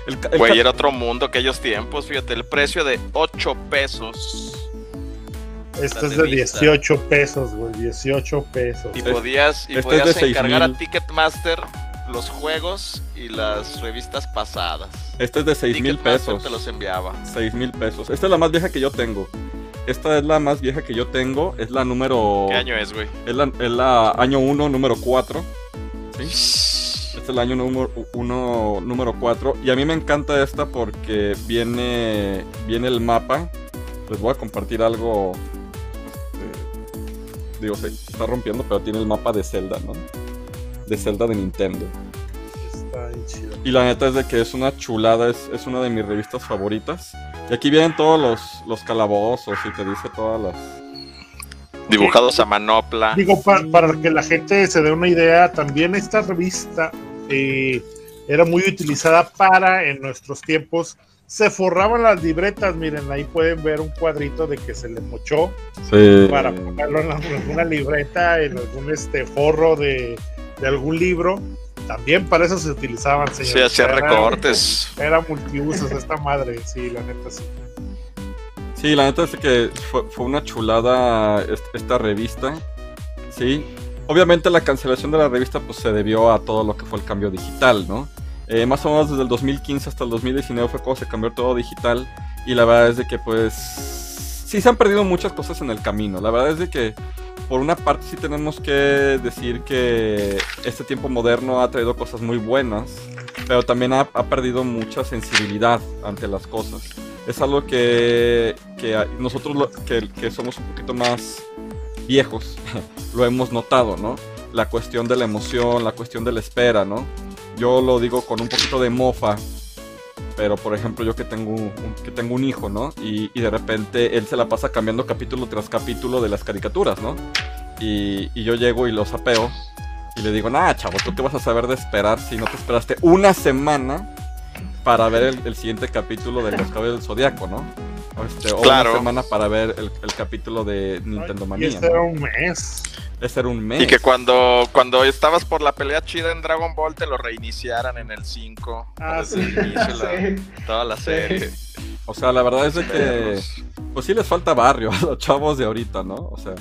El ca- el Güey, era otro mundo aquellos tiempos, fíjate, el precio de 8 pesos. Este es de revista. 18 pesos, güey. 18 pesos. Y Este- podías, y este es podías de 6,000. encargar a Ticketmaster los juegos y las revistas pasadas. este es de 6 mil pesos. te los enviaba. 6 mil pesos. Esta es la más vieja que yo tengo. Esta es la más vieja que yo tengo. Es la número. ¿Qué año es, güey? Es la, es la año 1, número 4. ¿sí? Este es el año número 1, número 4. Y a mí me encanta esta porque viene, viene el mapa. Les voy a compartir algo. este, digo, se está rompiendo, pero tiene el mapa de Zelda, ¿no? De Zelda de Nintendo. Está bien chido. Y la neta es de que es una chulada, es, es una de mis revistas favoritas. Y aquí vienen todos los, los calabozos y te dice todas las... Dibujados a manopla. Digo, pa- para que la gente se dé una idea, también esta revista eh, era muy utilizada para, en nuestros tiempos, se forraban las libretas. Miren, ahí pueden ver un cuadrito de que se le mochó para ponerlo en alguna libreta, en algún este forro de, de algún libro. También para eso se utilizaban, señores. Se hacía Era- recortes. Era multiusos esta madre, sí, la neta sí. Sí, la neta es que fue, fue una chulada est- esta revista. Sí. Obviamente la cancelación de la revista pues se debió a todo lo que fue el cambio digital, ¿no? Eh, más o menos desde el 2015 hasta el 2019 fue cuando se cambió todo digital y la verdad es de que pues sí se han perdido muchas cosas en el camino. La verdad es de que por una parte sí tenemos que decir que este tiempo moderno ha traído cosas muy buenas, pero también ha, ha perdido mucha sensibilidad ante las cosas. Es algo que, que nosotros lo- que, que somos un poquito más viejos lo hemos notado, ¿no? La cuestión de la emoción, la cuestión de la espera, ¿no? Yo lo digo con un poquito de mofa, pero por ejemplo yo que tengo un, que tengo un hijo, ¿no? Y, y de repente él se la pasa cambiando capítulo tras capítulo de las caricaturas, ¿no? Y, y yo llego y lo sapeo y le digo, nah, chavo, ¿tú qué vas a saber de esperar si no te esperaste una semana para ver el, siguiente capítulo de Los Caballeros del Zodiaco, ¿no? O, este, o Claro. una semana para ver el, el capítulo de Nintendo y Manía. este ¿no? era un mes. Ese era un mes. Y que cuando, cuando estabas por la pelea chida en Dragon Ball te lo reiniciaran en el 5. Ah, desde sí. el inicio, la- Sí. toda la serie. O sea, la verdad es de que pues sí les falta barrio a los chavos de ahorita, ¿no? O sea,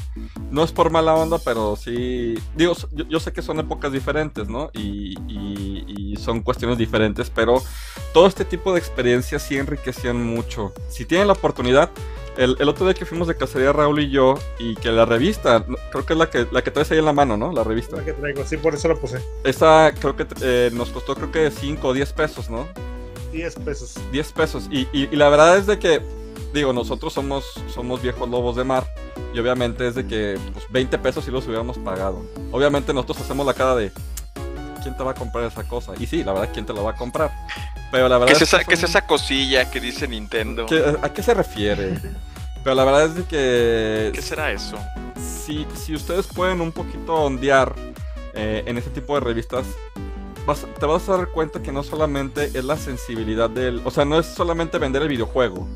no es por mala onda, pero sí, digo, yo, yo sé que son épocas diferentes, ¿no? Y, y- y son cuestiones diferentes, pero todo este tipo de experiencias sí enriquecían mucho. Si tienen la oportunidad, el, el, otro día que fuimos de cacería Raúl y yo, y que la revista, creo que es la que, la que traes ahí en la mano, ¿no? La revista. La que traigo, sí, por eso la puse. Esa creo que eh, nos costó creo que 5 o 10 pesos, ¿no? 10 pesos. 10 pesos. Y, y, y, la verdad es de que, digo, nosotros somos, somos viejos lobos de mar. Y obviamente es de que pues, 20 pesos si los hubiéramos pagado. Obviamente nosotros hacemos la cara de, ¿quién te va a comprar esa cosa? Y sí, la verdad, ¿quién te la va a comprar? Pero la verdad ¿Qué es, esa, que ¿qué es esa cosilla que dice Nintendo? ¿Qué- ¿A qué se refiere? Pero la verdad es de que ¿Qué será eso? si, si ustedes pueden un poquito ondear eh, en este tipo de revistas, te vas a dar cuenta que no solamente es la sensibilidad del... O sea, no es solamente vender el videojuego,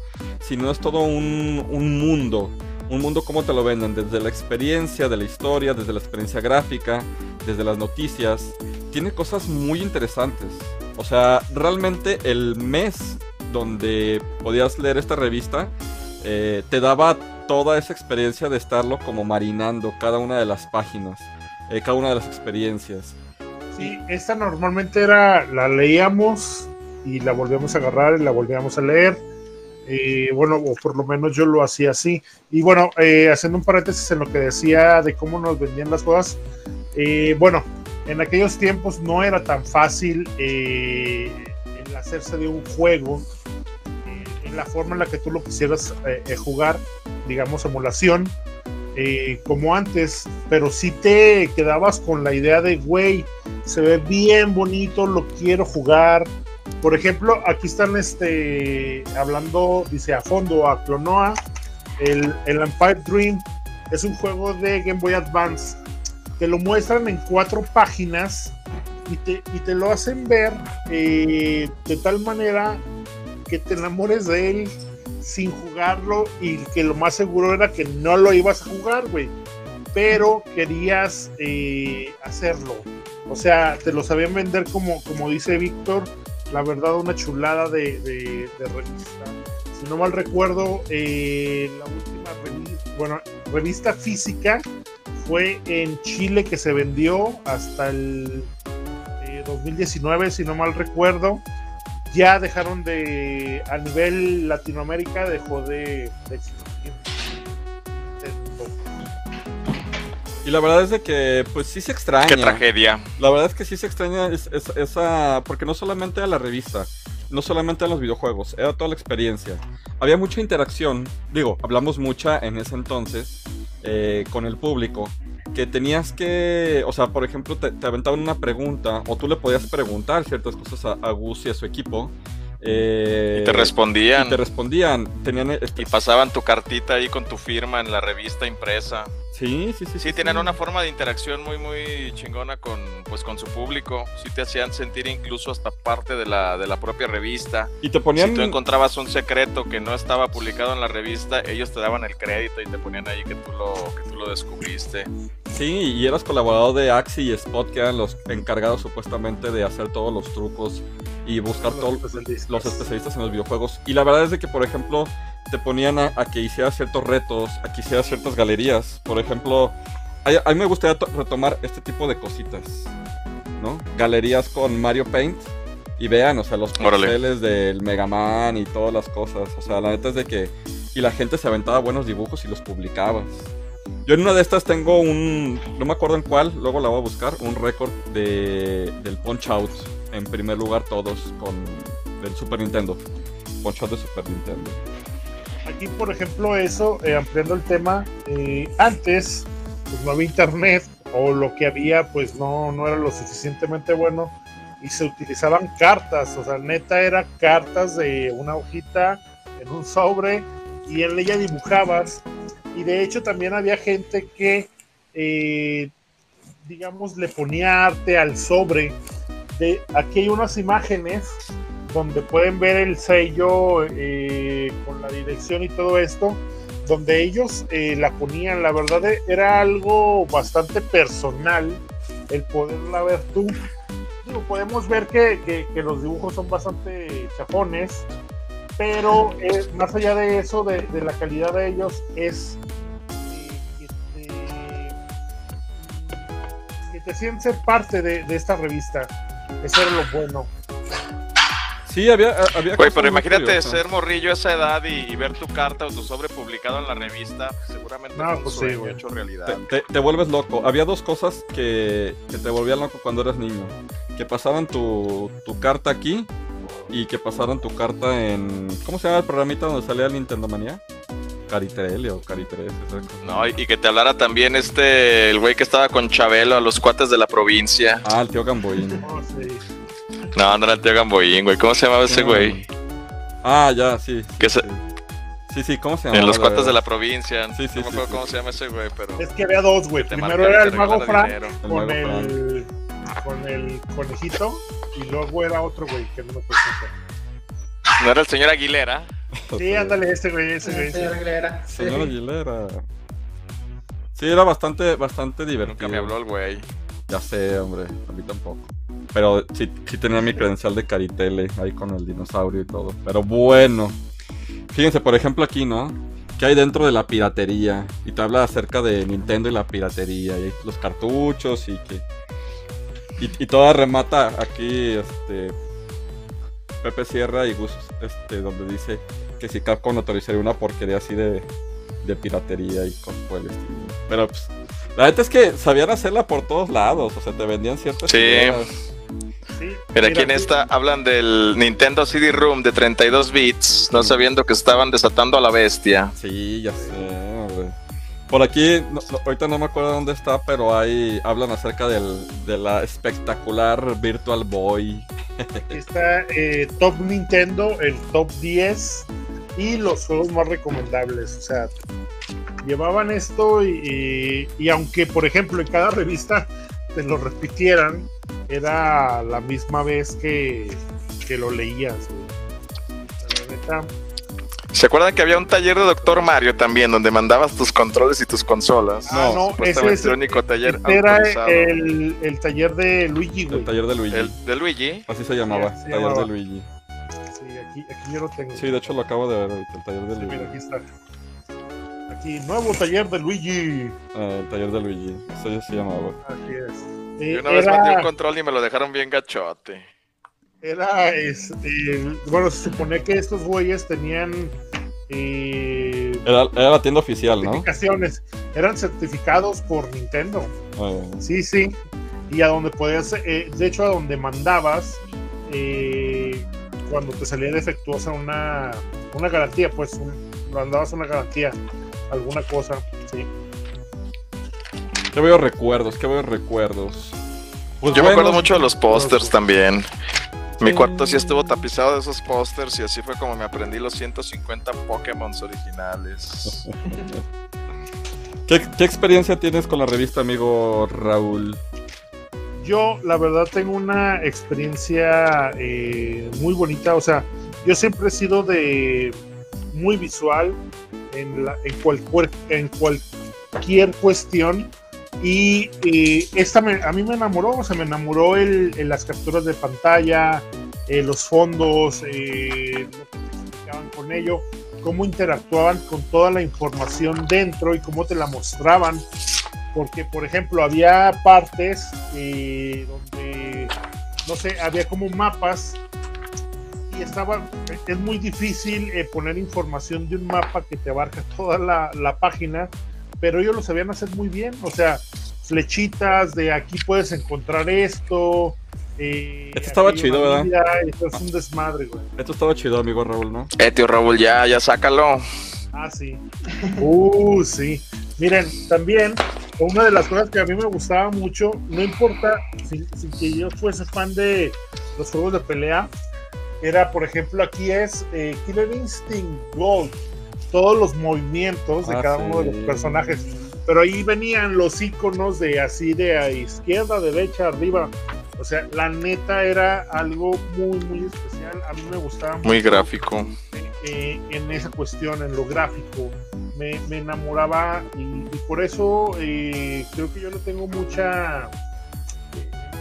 sino es todo un, un mundo. Un mundo como te lo venden, desde la experiencia de la historia, desde la experiencia gráfica, desde las noticias. Tiene cosas muy interesantes. O sea, realmente el mes donde podías leer esta revista eh, te daba toda esa experiencia de estarlo como marinando cada una de las páginas, eh, cada una de las experiencias. Sí, esta normalmente era, la leíamos y la volvíamos a agarrar y la volvíamos a leer. Eh, bueno, o por lo menos yo lo hacía así. Y bueno, eh, haciendo un paréntesis en lo que decía de cómo nos vendían las cosas, eh, bueno, en aquellos tiempos no era tan fácil eh, el hacerse de un juego en la forma en la que tú lo quisieras jugar, digamos emulación, como antes, pero sí te quedabas con la idea de, güey, se ve bien bonito, lo quiero jugar. Por ejemplo, aquí están este, hablando, dice a fondo, a Clonoa, el, el Empire Dream es un juego de Game Boy Advance. Te lo muestran en cuatro páginas y te, y te lo hacen ver eh, de tal manera que te enamores de él sin jugarlo y que lo más seguro era que no lo ibas a jugar, güey. Pero querías eh, hacerlo. O sea, te lo sabían vender como, como dice Víctor, la verdad una chulada de, revista. Si no mal recuerdo, eh, la última revista, bueno, revista física fue en Chile que se vendió hasta el eh, 2019, si no mal recuerdo. Ya dejaron de, a nivel Latinoamérica, dejó de, de existir. Y la verdad es de que, pues sí se extraña. Qué tragedia. La verdad es que sí se extraña es- es- esa. Porque no solamente era la revista, no solamente eran los videojuegos, era toda la experiencia. Había mucha interacción, digo, hablamos mucha en ese entonces eh, con el público. Que tenías que, o sea, por ejemplo, te, te aventaban una pregunta, o tú le podías preguntar ciertas cosas a, a Gus y a su equipo. Eh, Y te respondían. y te respondían. Tenían. Y pasaban tu cartita ahí con tu firma en la revista impresa. sí, sí, sí. Sí, tenían una forma de interacción muy, muy chingona con, pues, con su público. Sí te hacían sentir incluso hasta parte de la, de la propia revista. Y te ponían. Si tú encontrabas un secreto que no estaba publicado en la revista, ellos te daban el crédito y te ponían ahí que tú lo, que tú lo descubriste. Sí, y eras colaborador de Axi y Spot, que eran los encargados supuestamente de hacer todos los trucos y buscar Los todos especialistas. los especialistas en los videojuegos. Y la verdad es de que, por ejemplo, te ponían a, a que hicieras ciertos retos, a que hicieras ciertas galerías. Por ejemplo, a, a mí me gustaría to- retomar este tipo de cositas, ¿no? Galerías con Mario Paint. Y vean, o sea, los Órale. pixeles del Mega Man y todas las cosas. O sea, la neta es de que... Y la gente se aventaba buenos dibujos y los publicabas. Yo en una de estas tengo un. No me acuerdo en cuál, luego la voy a buscar. Un récord de, del Punch Out. En primer lugar, todos con. Del Super Nintendo. Punch Out de Super Nintendo. Aquí, por ejemplo, eso, eh, ampliando el tema, eh, antes pues no había internet o lo que había pues no, no era lo suficientemente bueno y se utilizaban cartas, o sea, neta era cartas de una hojita en un sobre y en ella dibujabas y de hecho también había gente que, eh, digamos, le ponía arte al sobre. De, aquí hay unas imágenes donde pueden ver el sello eh, con la dirección y todo esto, donde ellos eh, la ponían, la verdad e- era algo bastante personal el poderla ver tú. Digo, podemos ver que, que- que los dibujos son bastante chapones, pero eh, más allá de eso, de, de la calidad de ellos, es te, ser parte de, de esta revista. Eso era lo bueno. Sí, había, había Güey, pero imagínate curiosas. ser morrillo a esa edad y, y ver tu carta o tu sobre publicado en la revista, seguramente No, pues sí, güey. hecho realidad. Te, te- te vuelves loco. Había dos cosas que, que te volvían loco cuando eras niño. Que pasaban tu, tu carta aquí y que pasaran tu carta en... ¿Cómo se llama el programita donde salía el Nintendo Manía? Caritrele o cosa. No, y, que te hablara también este, el güey que estaba con Chabelo a los cuates de la provincia. Ah, el tío Gamboín. No, sí. No, no era el tío Gamboín, güey. ¿Cómo se llamaba ese güey? Ah, ya, sí. Que se- sí. Sí, sí, ¿cómo se llama? En los cuates de la provincia. Sí, sí, no me sí, acuerdo sí. cómo se llama ese güey, pero. Es que había dos, güey. te Primero era el mago Frank dinero. El con mago el, con el conejito y luego era otro güey que no me acuerdo No era el señor Aguilera. Llama. Sí, ándale, ese güey, ese güey. Señor sí. Aguilera. Sí. Señora Aguilera. Sí, era bastante, bastante divertido. Nunca me habló el güey. Ya sé, hombre, a mí tampoco. Pero sí, sí tenía mi credencial de Caritele ahí con el dinosaurio y todo. Pero bueno. Fíjense, por ejemplo, aquí, ¿no? ¿Qué hay dentro de la piratería? Y te habla acerca de Nintendo y la piratería. Y los cartuchos y que. Y, y toda remata aquí, este. Pepe Sierra y Gus, este, donde dice que si Capcom autorizaría una porquería así de, de piratería y cosas por el estilo. Pero pues, la neta es que sabían hacerla por todos lados, o sea, te vendían ciertas Sí. ideas. Sí, Mira, aquí en esta hablan del Nintendo CD Room de 32 bits, no sabiendo que estaban desatando a la bestia. Sí, ya sé, hombre. Por aquí, no- no, ahorita no me acuerdo dónde está, pero ahí hablan acerca del, de la espectacular Virtual Boy. Aquí está eh, Top Nintendo, el Top 10 y los juegos más recomendables. O sea, llevaban esto y, y- y aunque, por ejemplo, en cada revista te lo repitieran, era la misma vez que, que lo leías. güey. La neta, ¿Se acuerdan que había un taller de Doctor Mario también, donde mandabas tus controles y tus consolas? Ah, no, ese Supuestamente es el único taller este era el, el taller de Luigi, güey. El taller de Luigi. El de Luigi. Así se llamaba, Sí, taller llamaba. de Luigi. Sí, aquí, aquí yo lo tengo. Sí, de hecho lo acabo de ver ahorita, el taller de Luigi. Mira, aquí está. Aquí, nuevo taller de Luigi. Ah, el taller de Luigi, eso se llamaba. Así es. Y Eh, una vez mandé un control y me lo dejaron bien gachote. era este, bueno, se supone que estos güeyes tenían eh, Era, era la tienda oficial, ¿no? certificaciones, eran certificados por Nintendo. Ah, Sí, sí. Y a donde podías, eh, de hecho, a donde mandabas, eh, cuando te salía defectuosa una, una garantía, pues un- mandabas una garantía, alguna cosa, sí. qué veo recuerdos, qué veo recuerdos. Pues Yo me acuerdo mucho de los pósters también. Mi cuarto sí estuvo tapizado de esos pósters y así fue como me aprendí los 150 Pokémon originales. ¿Qué, qué experiencia tienes con la revista, amigo Raúl? Yo, la verdad, tengo una experiencia eh, muy bonita. O sea, yo siempre he sido de muy visual en, cualquier, en cualquier cuestión. Y eh, esta me- a mí me enamoró, o sea, me enamoró el, las capturas de pantalla, eh, los fondos, cómo interactuaban con toda la información dentro y cómo te la mostraban porque por ejemplo había partes eh, donde no sé había como mapas y estaba es muy difícil eh, poner información de un mapa que te abarca toda la, la página pero ellos lo sabían hacer muy bien o sea flechitas de aquí puedes encontrar esto eh, Esto estaba chido, ¿verdad? vida, esto es un desmadre güey Esto estaba chido, amigo Raúl, ¿no? Eh, tío Raúl, ya, ya sácalo. Ah, sí. Uh, sí. Miren, también una de las cosas que a mí me gustaba mucho, no importa si, si que yo fuese fan de los juegos de pelea, era, por ejemplo, aquí es eh, Killer Instinct Gold, todos los movimientos de Ah, cada uno de los personajes. Pero ahí venían los iconos de así de a izquierda, derecha, arriba. O sea, la neta era algo muy, muy especial. A mí me gustaba Muy mucho gráfico. eh, en esa cuestión, en lo gráfico. Me, enamoraba y, por eso eh, creo que yo no tengo mucha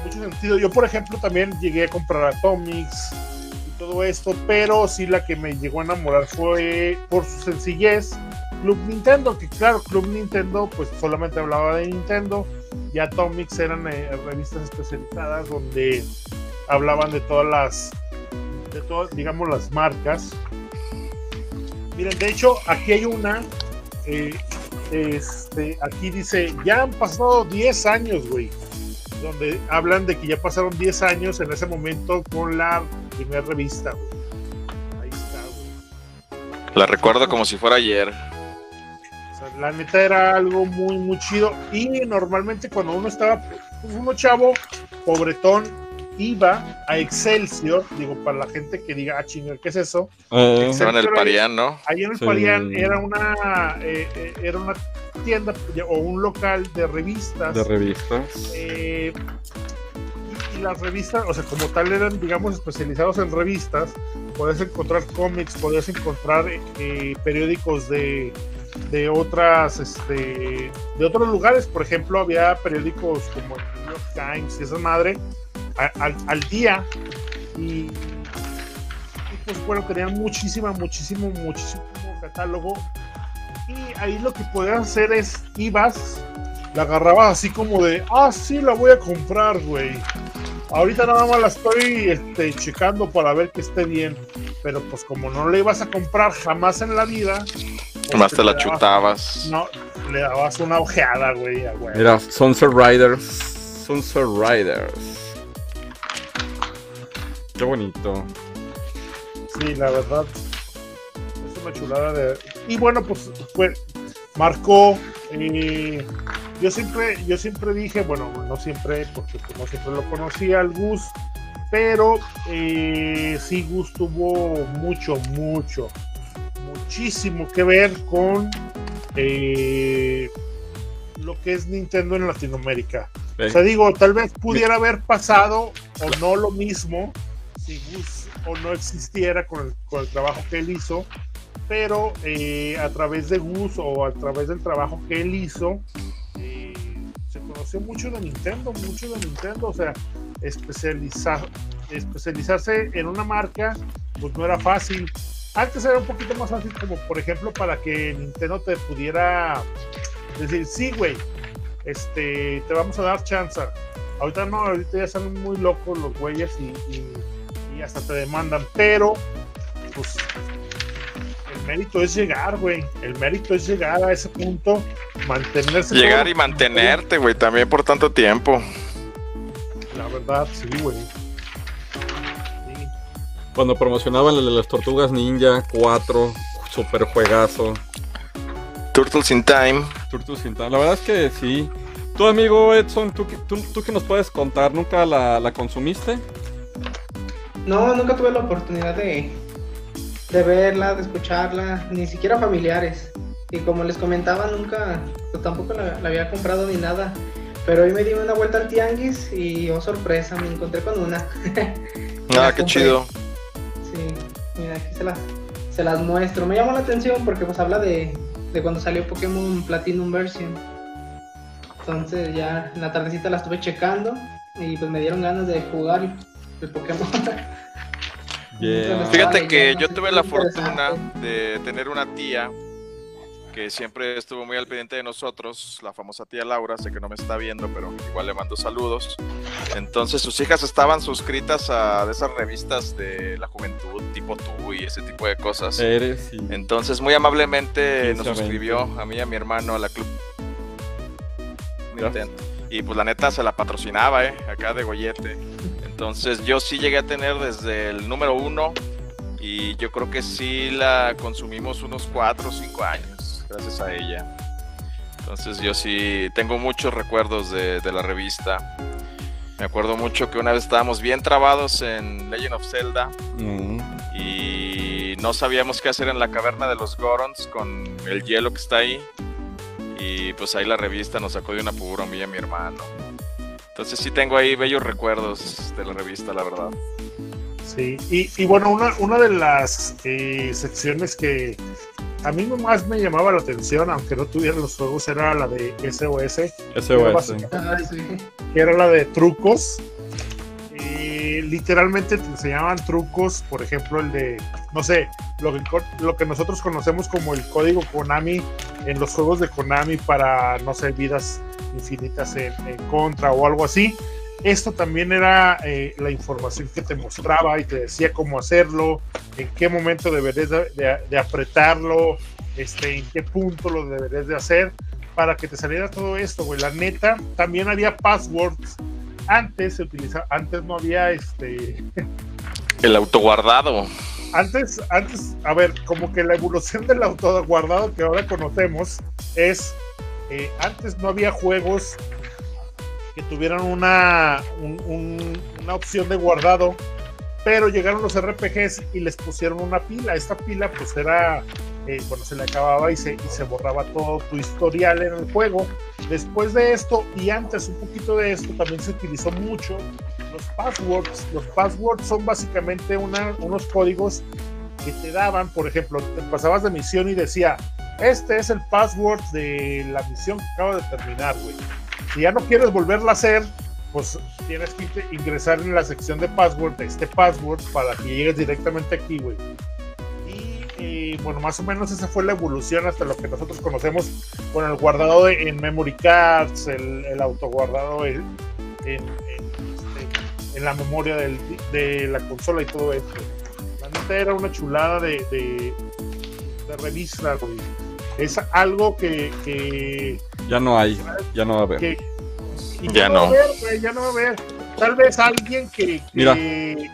mucho sentido. Yo, por ejemplo, también llegué a comprar Atomics y todo esto, pero sí la que me llegó a enamorar fue por su sencillez. Club Nintendo, que claro, Club Nintendo pues solamente hablaba de Nintendo y Atomics eran eh, revistas especializadas donde hablaban de todas las, de todas, digamos, las marcas. Miren, de hecho, aquí hay una, eh, este, aquí dice, ya han pasado 10 años, güey, donde hablan de que ya pasaron 10 años en ese momento con la primera revista, güey. Ahí está, güey. La recuerdo como si fuera ayer. O sea, la neta era algo muy, muy chido. Y normalmente cuando uno estaba, pues, uno chavo, pobretón, iba a Excelsior, digo, para la gente que diga, ah, chinga, ¿qué es eso? Eh, en el Parián, ¿no? Ahí en el Sí. Parián era una, eh, eh, era una tienda o un local de revistas. de revistas. eh, y, y las revistas, o sea, como tal eran, digamos, especializados en revistas. Podías encontrar cómics, podías encontrar eh, periódicos de, de otras, este, de otros lugares. Por ejemplo, había periódicos como el New York Times y esa madre al, al día. Y, y, pues bueno, tenían muchísima, muchísimo, muchísimo catálogo. Y ahí lo que podías hacer es, ibas, la agarrabas así como de, ah, sí, la voy a comprar, güey. Ahorita nada más la estoy este, checando para ver que esté bien. Pero pues como no la ibas a comprar jamás en la vida. pues, Más te la dabas- chutabas. No, le dabas una ojeada, güey. Mira, Sunset Riders. Sunset Riders. Bonito. Sí, la verdad. Es una chulada de. Y bueno, pues fue. Marcó. eh, yo siempre, yo siempre dije, bueno, no siempre, porque pues, no siempre lo conocía al Gus, pero eh, sí Gus tuvo mucho, mucho, muchísimo que ver con eh, lo que es Nintendo en Latinoamérica. O sea, digo, tal vez pudiera haber pasado o no lo mismo si Gus o no existiera con el, con el trabajo que él hizo, pero eh, a través de Gus o a través del trabajo que él hizo, eh, se conoció mucho de Nintendo, mucho de Nintendo, o sea, especializar, especializarse en una marca, pues no era fácil. Antes era un poquito más fácil, como por ejemplo, para que Nintendo te pudiera decir, sí, güey, este, te vamos a dar chance. Ahorita no, ahorita ya salen muy locos los güeyes y, y- y hasta te demandan, pero pues el mérito es llegar, güey. El mérito es llegar a ese punto, mantenerse. Llegar y mantenerte, güey, también por tanto tiempo. La verdad, sí, güey. Sí. Cuando promocionaban el de las Tortugas Ninja 4, super juegazo. Turtles in Time. Turtles in Time. La verdad es que sí. Tu amigo Edson, ¿tú, qué- tú, tú qué nos puedes contar? ¿Nunca la, la consumiste? No, nunca tuve la oportunidad de, de verla, de escucharla, ni siquiera familiares. Y como les comentaba, nunca, pues tampoco la, la había comprado ni nada. Pero hoy me di una vuelta al tianguis y, oh sorpresa, me encontré con una. Ah, qué compré. chido. Sí, mira, aquí se las, se las muestro. Me llamó la atención porque pues habla de, de cuando salió Pokémon Platinum Version. Entonces ya en la tardecita la estuve checando y pues me dieron ganas de jugar el Pokémon. Yeah. Fíjate que yo sí, tuve la fortuna de tener una tía que siempre estuvo muy al pendiente de nosotros, la famosa tía Laura, sé que no me está viendo, pero igual le mando saludos. Entonces sus hijas estaban suscritas a esas revistas de la juventud, tipo tú y ese tipo de cosas. Eres y... Entonces muy amablemente 15 nos a 20. suscribió a mí y a mi hermano a la club. Nintendo. Y pues la neta se la patrocinaba, eh, acá de gollete. Entonces yo sí llegué a tener desde el número uno y yo creo que sí la consumimos unos cuatro o cinco años gracias a ella. Entonces yo sí tengo muchos recuerdos de, de la revista. Me acuerdo mucho que una vez estábamos bien trabados en Legend of Zelda Mm. y no sabíamos qué hacer en la caverna de los Gorons con el hielo que está ahí. Y pues ahí la revista nos sacó de un apuro a mí y a mi hermano. Entonces sí tengo ahí bellos recuerdos de la revista, la verdad. Sí, y, y bueno, una, una de las eh, secciones que a mí más me llamaba la atención, aunque no tuviera los juegos, era la de SOS, SOS. Ah, sí. que era la de trucos. Eh, literalmente te enseñaban trucos, por ejemplo, el de, no sé, lo que, lo que nosotros conocemos como el código Konami en los juegos de Konami para, no sé, vidas infinitas en, en contra o algo así. esto también era eh, la información que te mostraba y te decía cómo hacerlo, en qué momento deberías de, apretarlo, este, en qué punto lo deberías de hacer para que te saliera todo esto, güey. La neta, también había passwords. Antes se utilizaba, antes no había este. El autoguardado. Antes, antes, a ver, como que la evolución del autoguardado que ahora conocemos es. Eh, antes no había juegos que tuvieran una, una opción de guardado, pero llegaron los RPGs y les pusieron una pila. Esta pila pues era, eh, bueno, se le acababa y se, y se borraba todo tu historial en el juego. Después de esto y antes un poquito de esto también se utilizó mucho los passwords. Los passwords son básicamente una, unos códigos que te daban, por ejemplo, te pasabas de misión y decía, este es el password de la misión que acaba de terminar, güey si ya no quieres volverla a hacer, pues tienes que ingresar en la sección de password de este password para que llegues directamente aquí, güey. Y bueno, más o menos esa fue la evolución hasta lo que nosotros conocemos con el guardado en memory cards, el, el autoguardado en, este, en, la memoria de la consola y todo esto. La neta era una chulada de, de, de revista, güey. Es algo que, que ya no hay, ya no va a haber. ya, no. ya no va a haber. Tal vez alguien que, Mira,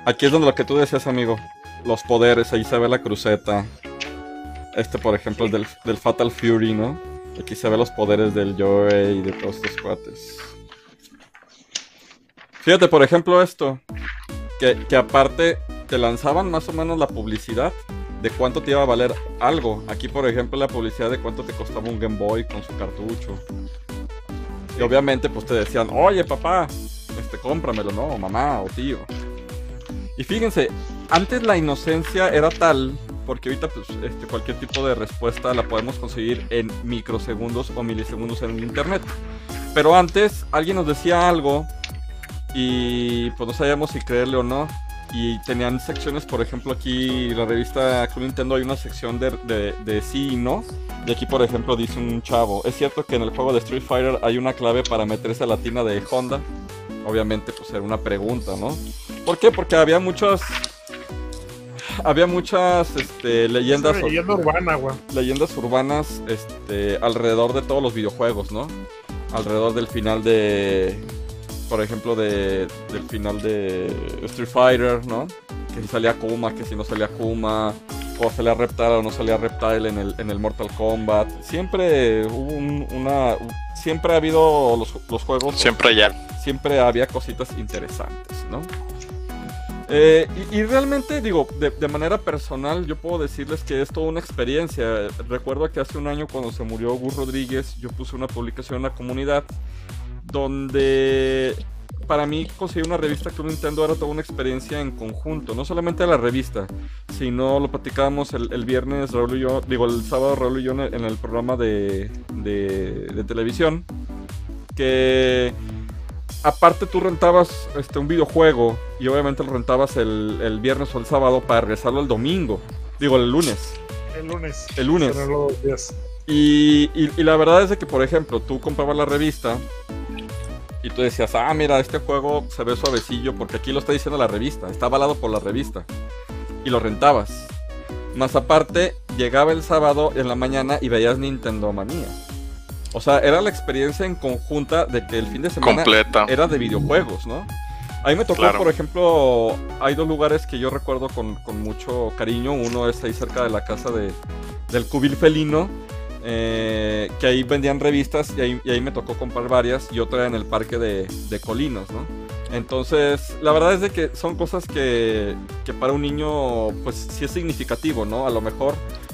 aquí es donde lo que tú decías, amigo. Los poderes, ahí se ve la cruceta. Este, por ejemplo, es del, Fatal Fury, ¿no? Aquí se ve los poderes del Joy y de todos estos cuates. Fíjate, por ejemplo, esto. Que, que aparte te lanzaban más o menos la publicidad de cuánto te iba a valer algo. Aquí, por ejemplo, la publicidad de cuánto te costaba un Game Boy con su cartucho. Y obviamente, pues te decían, oye, papá, este, cómpramelo, ¿no? mamá o tío. Y fíjense, antes la inocencia era tal, porque ahorita pues, este, cualquier tipo de respuesta la podemos conseguir en microsegundos o milisegundos en el internet. Pero antes alguien nos decía algo y pues no sabíamos si creerle o no y tenían secciones, por ejemplo, aquí la revista Club Nintendo hay una sección de, de, sí y no. Y aquí, por ejemplo, dice un chavo, es cierto que en el juego de Street Fighter hay una clave para meterse a la tina de Honda. Obviamente, pues era una pregunta, ¿no? ¿Por qué? Porque había muchas... Había muchas este, leyendas... Leyenda urbana, güey. Leyendas urbanas este, alrededor de todos los videojuegos, ¿no? Alrededor del final de por ejemplo, de, del final de Street Fighter, ¿no? Que si salía Kuma, que si no salía Kuma, o salía Reptile o no salía Reptile en el, en el Mortal Kombat. Siempre hubo una. Siempre ha habido los, los juegos. Siempre ya. Siempre había cositas interesantes, ¿no? Eh, y, realmente, digo, de, de, manera personal, yo puedo decirles que es toda una experiencia. Recuerdo que hace un año, cuando se murió Gus Rodríguez, yo puse una publicación en la comunidad donde para mí conseguir una revista Club Nintendo era toda una experiencia en conjunto, no solamente la revista, sino lo platicábamos el, viernes, Raúl y yo, digo el sábado Raúl y yo en el programa de, de, televisión, que aparte tú rentabas este, un videojuego y obviamente lo rentabas el, el, viernes o el sábado para regresarlo el domingo, digo el lunes. El lunes. El lunes. Y, y, y, la verdad es de que, por ejemplo, tú comprabas la revista y tú decías, ah, mira, este juego se ve suavecillo porque aquí lo está diciendo la revista, está avalado por la revista. Y lo rentabas. Más aparte, llegaba el sábado en la mañana y veías Nintendo Manía. O sea, era la experiencia en conjunta de que el fin de semana era de videojuegos, ¿no? A mí me tocó, por ejemplo, hay dos lugares que yo recuerdo con, con, mucho cariño. Uno es ahí cerca de la casa de, del Cubil Felino, eh, que ahí vendían revistas y ahí, me tocó comprar varias y otra en el parque de, Colinos, ¿no? Entonces, la verdad es de que son cosas que, que, para un niño, pues sí es significativo, ¿no? A lo mejor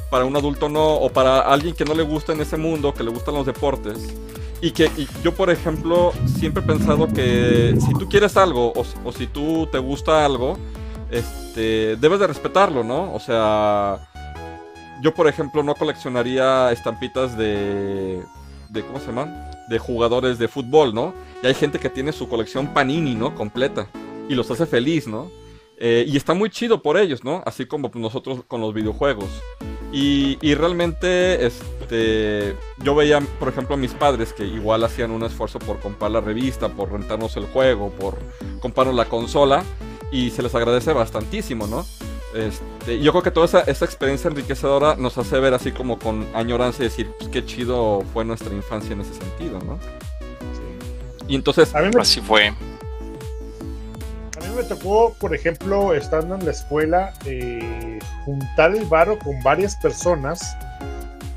para un adulto no, o para alguien que no le gusta en ese mundo, que le gustan los deportes. Y que yo, por ejemplo, siempre he pensado que si tú quieres algo o, o si tú te gusta algo, este, debes de respetarlo, ¿no? O sea, yo, por ejemplo, no coleccionaría estampitas de. de ¿Cómo se llaman? De jugadores de fútbol, ¿no? Y hay gente que tiene su colección Panini, ¿no? Completa. Y los hace feliz, ¿no? Eh, y está muy chido por ellos, ¿no? Así como nosotros con los videojuegos. Y, y realmente, este, yo veía, por ejemplo, a mis padres que igual hacían un esfuerzo por comprar la revista, por rentarnos el juego, por comprarnos la consola, y se les agradece bastantísimo, ¿no? Este, yo creo que toda esa, esa, experiencia enriquecedora nos hace ver así como con añoranza y decir, pues qué chido fue nuestra infancia en ese sentido, ¿no? Sí. Y entonces... A mí me... Así fue. A mí me tocó, por ejemplo, estando en la escuela, eh, juntar el varo con varias personas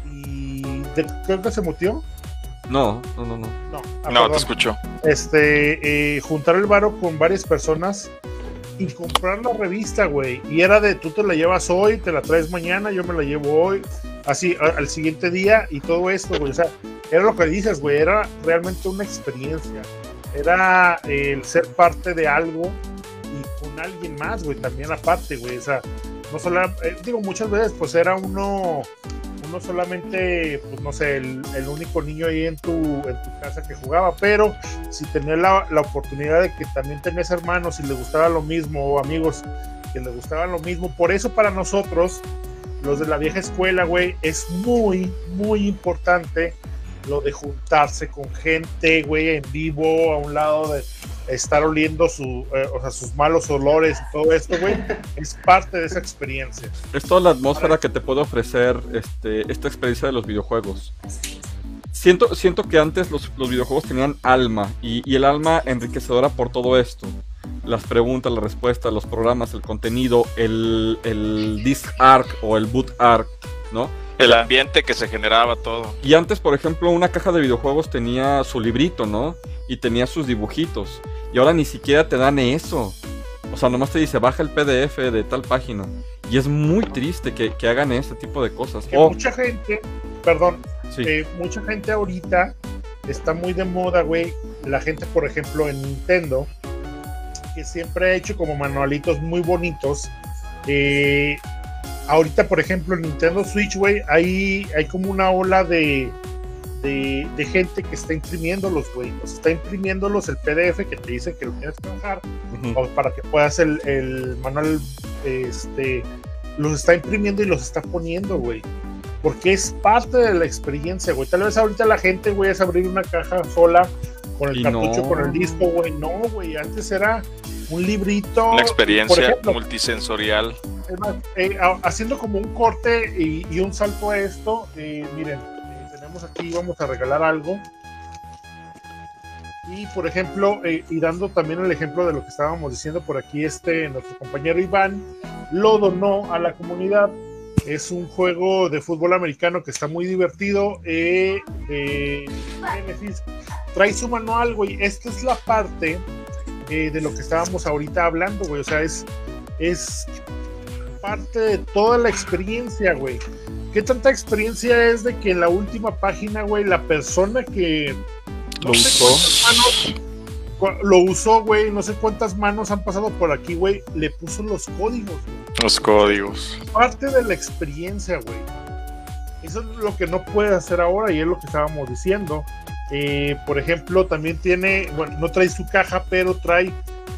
y de, creo que se mutió. No, no, no, no. No, ah, no te escucho. Este, eh, juntar el varo con varias personas y comprar la revista, güey. Y era de tú te la llevas hoy, te la traes mañana, yo me la llevo hoy, así al siguiente día y todo esto, güey. O sea, era lo que dices, güey. Era realmente una experiencia. Era el ser parte de algo y con alguien más, güey, también aparte, güey. O sea, no solo, eh, digo, muchas veces, pues era uno no solamente, pues no sé, el, único niño ahí en tu, en tu casa que jugaba, pero si tenías la, la, oportunidad de que también tenés hermanos y le gustaba lo mismo, o amigos que le gustaban lo mismo, por eso para nosotros, los de la vieja escuela, güey, es muy, muy importante lo de juntarse con gente, güey, en vivo, a un lado de estar oliendo su, eh, o sea, sus malos olores y todo esto, güey, es parte de esa experiencia. Es toda la atmósfera que te puede ofrecer este, esta experiencia de los videojuegos. Siento, siento que antes los, los videojuegos tenían alma y, y, el alma enriquecedora por todo esto. Las preguntas, las respuestas, los programas, el contenido, el, el disc arc o el boot arc, ¿no? El ambiente que se generaba todo. Y antes, por ejemplo, una caja de videojuegos tenía su librito, ¿no? Y tenía sus dibujitos. Y ahora ni siquiera te dan eso. O sea, nomás te dice, baja el PDF de tal página. Y es muy triste que, hagan este tipo de cosas. Que mucha gente, perdón, eh, mucha gente ahorita está muy de moda, güey. La gente, por ejemplo, en Nintendo, que siempre ha hecho como manualitos muy bonitos. Eh, ahorita, por ejemplo, en Nintendo Switch, güey, hay, hay como una ola de, de, gente que está imprimiéndolos, güey. O sea, está imprimiéndolos el PDF que te dice que lo tienes que bajar para que puedas el, el, manual, este, los está imprimiendo y los está poniendo, güey. Porque es parte de la experiencia, güey. Tal vez ahorita la gente, güey, es abrir una caja sola con el cartucho, con el disco, güey. No, güey. Antes era un librito. Una experiencia multisensorial. Eh, haciendo como un corte y, un salto a esto, eh, miren, eh, tenemos aquí, vamos a regalar algo. Y por ejemplo, y dando también el ejemplo de lo que estábamos diciendo por aquí, este, nuestro compañero Iván lo donó a la comunidad. Es un juego de fútbol americano que está muy divertido. trae su manual, güey. Esta es la parte de lo que estábamos ahorita hablando, güey. O sea, es, es parte de toda la experiencia, güey. ¿Qué tanta experiencia es de que en la última página, güey, la persona que lo usó, lo usó, güey, no sé cuántas manos han pasado por aquí, güey, le puso los códigos. Los códigos. Parte de la experiencia, güey. Eso es lo que no puede hacer ahora y es lo que estábamos diciendo. Eh, por ejemplo, también tiene, bueno, no trae su caja, pero trae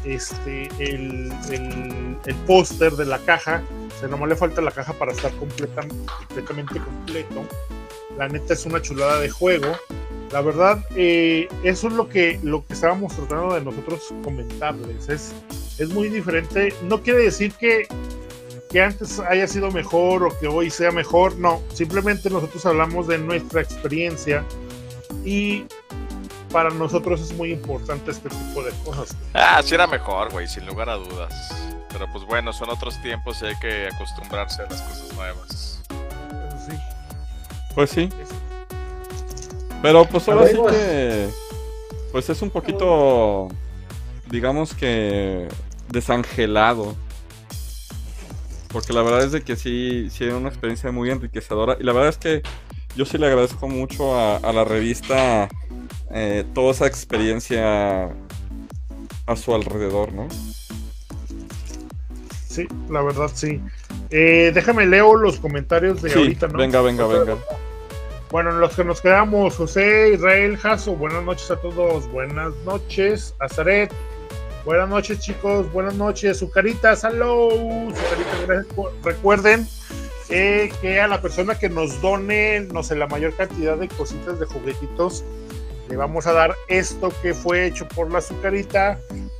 este, el, el, póster de la caja. O sea, nomás le falta la caja para estar completamente completo. La neta es una chulada de juego. La verdad, eh, eso es lo que, lo que estábamos tratando de nosotros comentarles. Es, es muy diferente. No quiere decir que, que antes haya sido mejor o que hoy sea mejor. No, simplemente nosotros hablamos de nuestra experiencia y para nosotros es muy importante este tipo de cosas. Ah, sí era mejor, güey, sin lugar a dudas. Pero pues bueno, son otros tiempos y hay que acostumbrarse a las cosas nuevas. Sí. Pues sí. Pero pues ahora sí que... Pues es un poquito, digamos que desangelado. Porque la verdad es de que sí, sí era una experiencia muy enriquecedora. Y la verdad es que yo sí le agradezco mucho a, a la revista eh, toda esa experiencia a su alrededor, ¿no? Sí, la verdad sí. Eh, déjame leo los comentarios de ahorita, ¿no? Venga, venga, venga. Bueno, los que nos quedamos, José Israel Jasso, buenas noches a todos, buenas noches, Azaret, buenas noches chicos, buenas noches, Zucarita, salud, Zucarita, gracias recuerden eh, que a la persona que nos done, no sé, la mayor cantidad de cositas de juguetitos, le vamos a dar esto que fue hecho por la azucarita,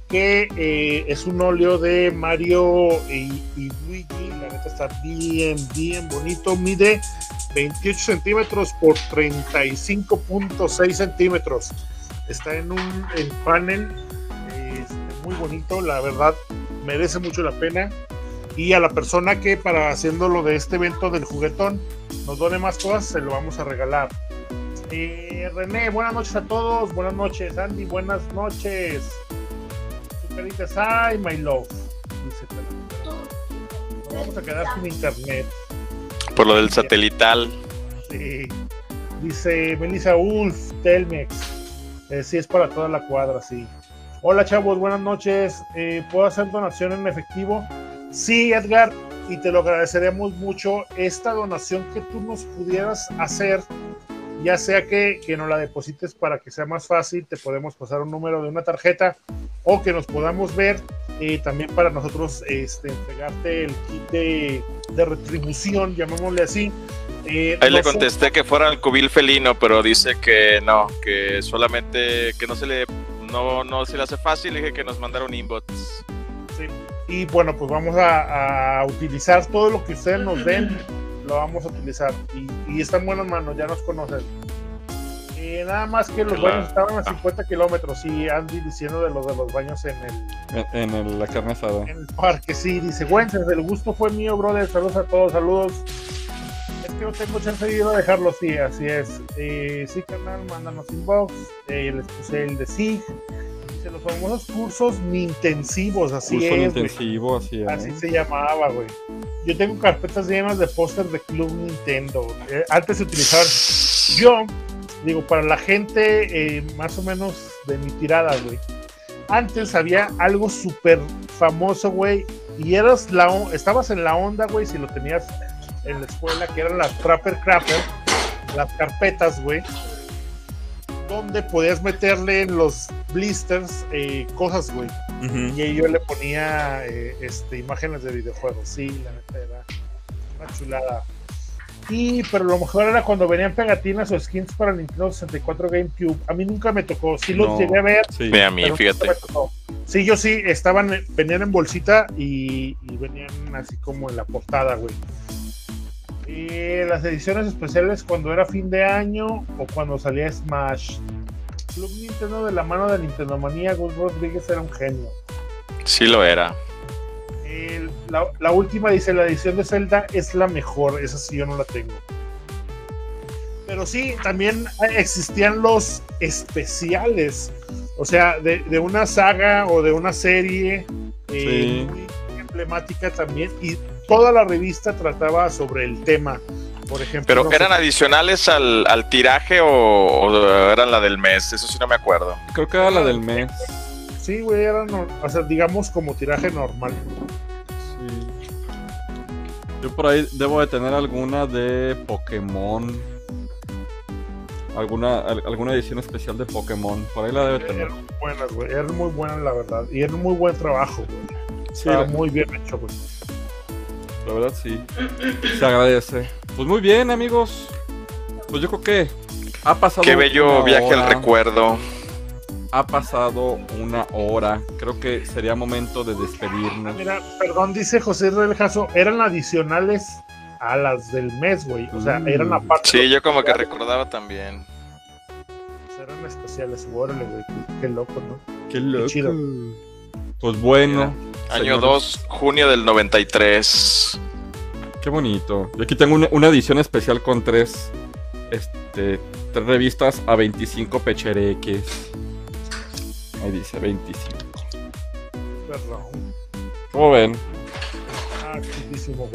que eh, es un óleo de Mario y Luigi. La neta está bien, bien bonito. Mide 28 centímetros por 35.6 centímetros. Está en un en panel este, muy bonito, la verdad merece mucho la pena. Y a la persona que para haciéndolo de este evento del juguetón nos done más cosas, se lo vamos a regalar. Eh, René, buenas noches a todos. Buenas noches, Andy. Buenas noches. Sucaritas, ay, my love. Nos vamos a quedar sin internet. Por lo del satelital. Sí. Dice Melissa Ulf, Telmex. Eh, sí, es para toda la cuadra, sí. Hola chavos, buenas noches. Eh, ¿Puedo hacer donación en efectivo? Sí, Edgar, y te lo agradeceremos mucho. Esta donación que tú nos pudieras hacer, ya sea que, que nos la deposites para que sea más fácil, te podemos pasar un número de una tarjeta o que nos podamos ver. Eh, también para nosotros este, entregarte el kit de, de retribución, llamémosle así. Eh, Ahí le no sé- contesté que fuera el cubil felino, pero dice que no, que solamente que no se le no, no se le hace fácil, le dije que nos mandara un inbox. Sí. Y bueno, pues vamos a, a utilizar todo lo que ustedes nos den, lo vamos a utilizar. Y, y está en buenas manos, ya nos conocen. Nada más que los Claro. baños estaban a 50 kilómetros y Andy diciendo de los de los baños en el, En, en el- la carne asada. en el parque. Sí, dice, Wences, el gusto fue mío, brother. Saludos a todos, saludos. Es que no tengo chance de ir a dejarlo, sí, así es. Eh, sí, canal, mándanos inbox. Eh, les puse el de SIG. Dice, los famosos cursos intensivos, así Curso es. intensivo, así es. Así se llamaba, güey. Yo tengo carpetas llenas de pósters de Club Nintendo. Eh, antes se utilizaban. Yo, digo, para la gente eh, más o menos de mi tirada, güey. Antes había algo súper famoso, güey. Y eras la, estabas en la onda, güey, si lo tenías en la escuela, que eran las Trapper Crapper, las carpetas, güey. Donde podías meterle en los blisters eh, cosas, güey. Y yo le ponía eh, este, imágenes de videojuegos. Sí, la neta era una chulada. Y, pero lo mejor era cuando venían pegatinas o skins para Nintendo 64 GameCube. A mí nunca me tocó. Sí los No. llegué a ver. Sí. A mí, fíjate. Sí, yo sí, estaban, venían en bolsita y, y venían así como en la portada, güey. Y las ediciones especiales cuando era fin de año o cuando salía Smash. Club Nintendo de la mano de Nintendo Manía, Gus Rodríguez era un genio. Sí lo era. El- la, la última dice, la edición de Zelda es la mejor, esa sí yo no la tengo. Pero sí, también existían los especiales, o sea, de, de una saga o de una serie eh, Sí. muy emblemática también, y toda la revista trataba sobre el tema. Por ejemplo, Pero no sé, ¿eran adicionales al, al tiraje o, o eran la del mes? Eso sí no me acuerdo. Creo que era la del mes. Sí, güey, eran, o sea, digamos como tiraje normal. Yo por ahí debo de tener alguna de Pokémon. Alguna, al- alguna edición especial de Pokémon. Por ahí la debe tener. Eran muy buenas, güey, eran muy buenas, la verdad, y era un muy buen trabajo, güey. Sí, Estaba muy bien hecho, güey. la verdad sí. Se agradece. Pues muy bien, amigos. Pues yo creo que ha pasado. Qué bello viaje al recuerdo. Ha pasado una hora. Creo que sería momento de despedirnos. Mira, perdón, dice José Reljazo, eran adicionales a las del mes, güey. O sea, Mm. eran aparte. Sí, yo como que recordaba también. Eran especiales, órale, güey. Qué, qué loco, ¿no? Qué loco. chido. Pues bueno. Año señores, 2, junio del 93. Qué bonito. Yo aquí tengo una, una edición especial con tres, este, tres revistas a 25 pechereques. Ahí dice 25. Perdón. ¿Cómo ven? Ah.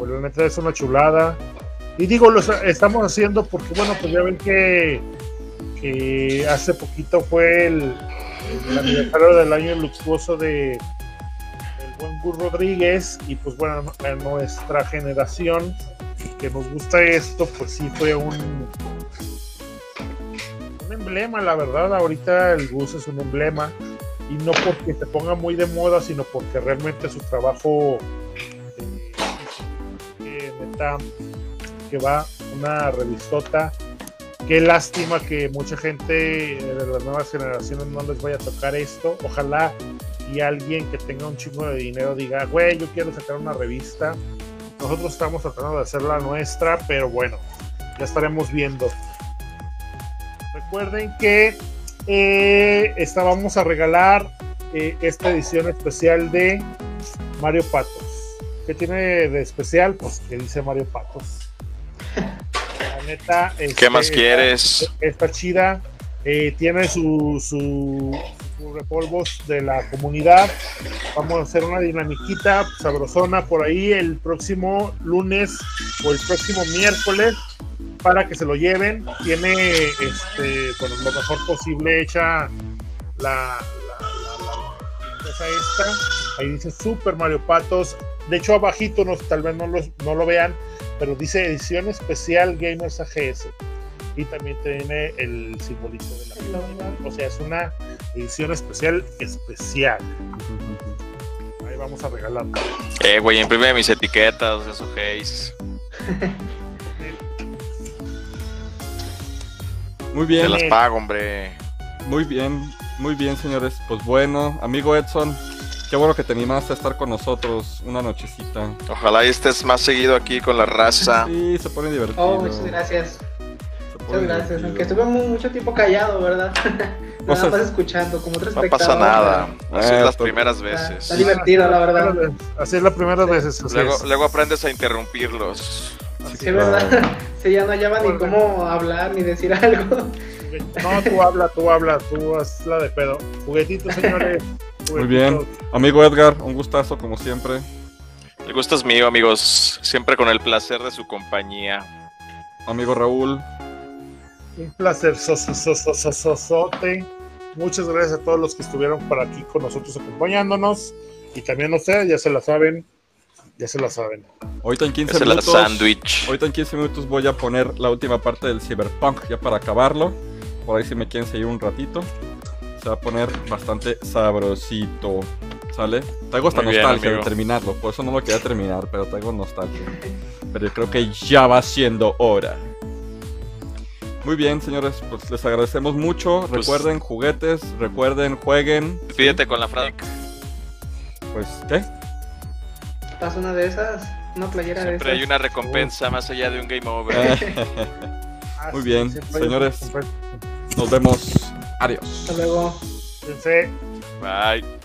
La neta es una chulada. Y digo, lo estamos haciendo porque, bueno, pues ya ven que, que hace poquito fue el, el aniversario del año luctuoso de el buen Gus Rodríguez. Y pues bueno, a nuestra generación que nos gusta esto, pues sí fue un, un emblema, la verdad. Ahorita el Gus es un emblema. Y no porque se ponga muy de moda, sino porque realmente su trabajo eh, eh, que va, una revistota. Qué lástima que mucha gente de las nuevas generaciones no les vaya a tocar esto. Ojalá y alguien que tenga un chingo de dinero diga, güey, yo quiero sacar una revista. Nosotros estamos tratando de hacer la nuestra, pero bueno, ya estaremos viendo. Recuerden que eh, esta, vamos a regalar eh, esta edición especial de Mario Patos. ¿Qué tiene de especial? Pues que dice Mario Patos. La neta. ¿Qué este, más quieres? Está chida. Eh, tiene su, su, su repolvos de la comunidad. Vamos a hacer una dinamiquita sabrosona por ahí el próximo lunes o el próximo miércoles para que se lo lleven. Tiene este, bueno, lo mejor posible hecha la, la, la, la esta. Ahí dice Super Mario Patos. De hecho, abajito, no, tal vez no, los, no lo vean, pero dice edición especial Gamers AGS. Y también tiene el simbolito de la comunidad. O sea, es una edición especial especial. Ahí vamos a regalar. Eh, güey, imprime mis etiquetas, eso Haze. Muy Te bien, las pago, hombre. muy bien, muy bien, señores. Pues bueno, amigo Edson, qué bueno que te animaste a estar con nosotros una nochecita. Ojalá y estés más seguido aquí con la raza. Sí, se pone divertido. Oh, muchas gracias. Muchas gracias. divertido. Aunque estuve mu- mucho tiempo callado, ¿verdad? O Nada sea, más escuchando, como otro No espectador. pasa nada. Así es las primeras veces. está divertido, la verdad. Así es la primera vez. así Luego, luego aprendes a interrumpirlos. Sí. Sí, ya no hallaba ni cómo hablar ni decir algo. No, tú habla, tú habla, tú haz la de pedo. Juguetitos, señores. Muy bien. Amigo Edgar, un gustazo como siempre. El gusto es mío, amigos. Siempre con el placer de su compañía. Amigo Raúl, Un placer, soso, soso, soso, sote. Muchas gracias a todos los que estuvieron por aquí con nosotros acompañándonos. Y también a ustedes, ya se la saben. Ya se la saben. ahorita en 15 Es el minutos. sándwich. Ahorita en 15 minutos voy a poner la última parte del Cyberpunk ya para acabarlo. Por ahí si me quieren seguir un ratito. Se va a poner bastante sabrosito. ¿Sale? Traigo esta Muy bien, nostalgia de terminarlo. Por eso no lo quería terminar, pero traigo nostalgia. Pero yo creo que ya va siendo hora. Muy bien, señores, pues les agradecemos mucho. Pues- recuerden juguetes, recuerden, jueguen. Pídete con la frase. Pues, ¿qué? Pasa una de esas, una playera de Siempre hay esas. una recompensa más allá de un game over. Ah, Muy sí, bien, hay- señores. Nos vemos. Adiós. Hasta luego. Bye.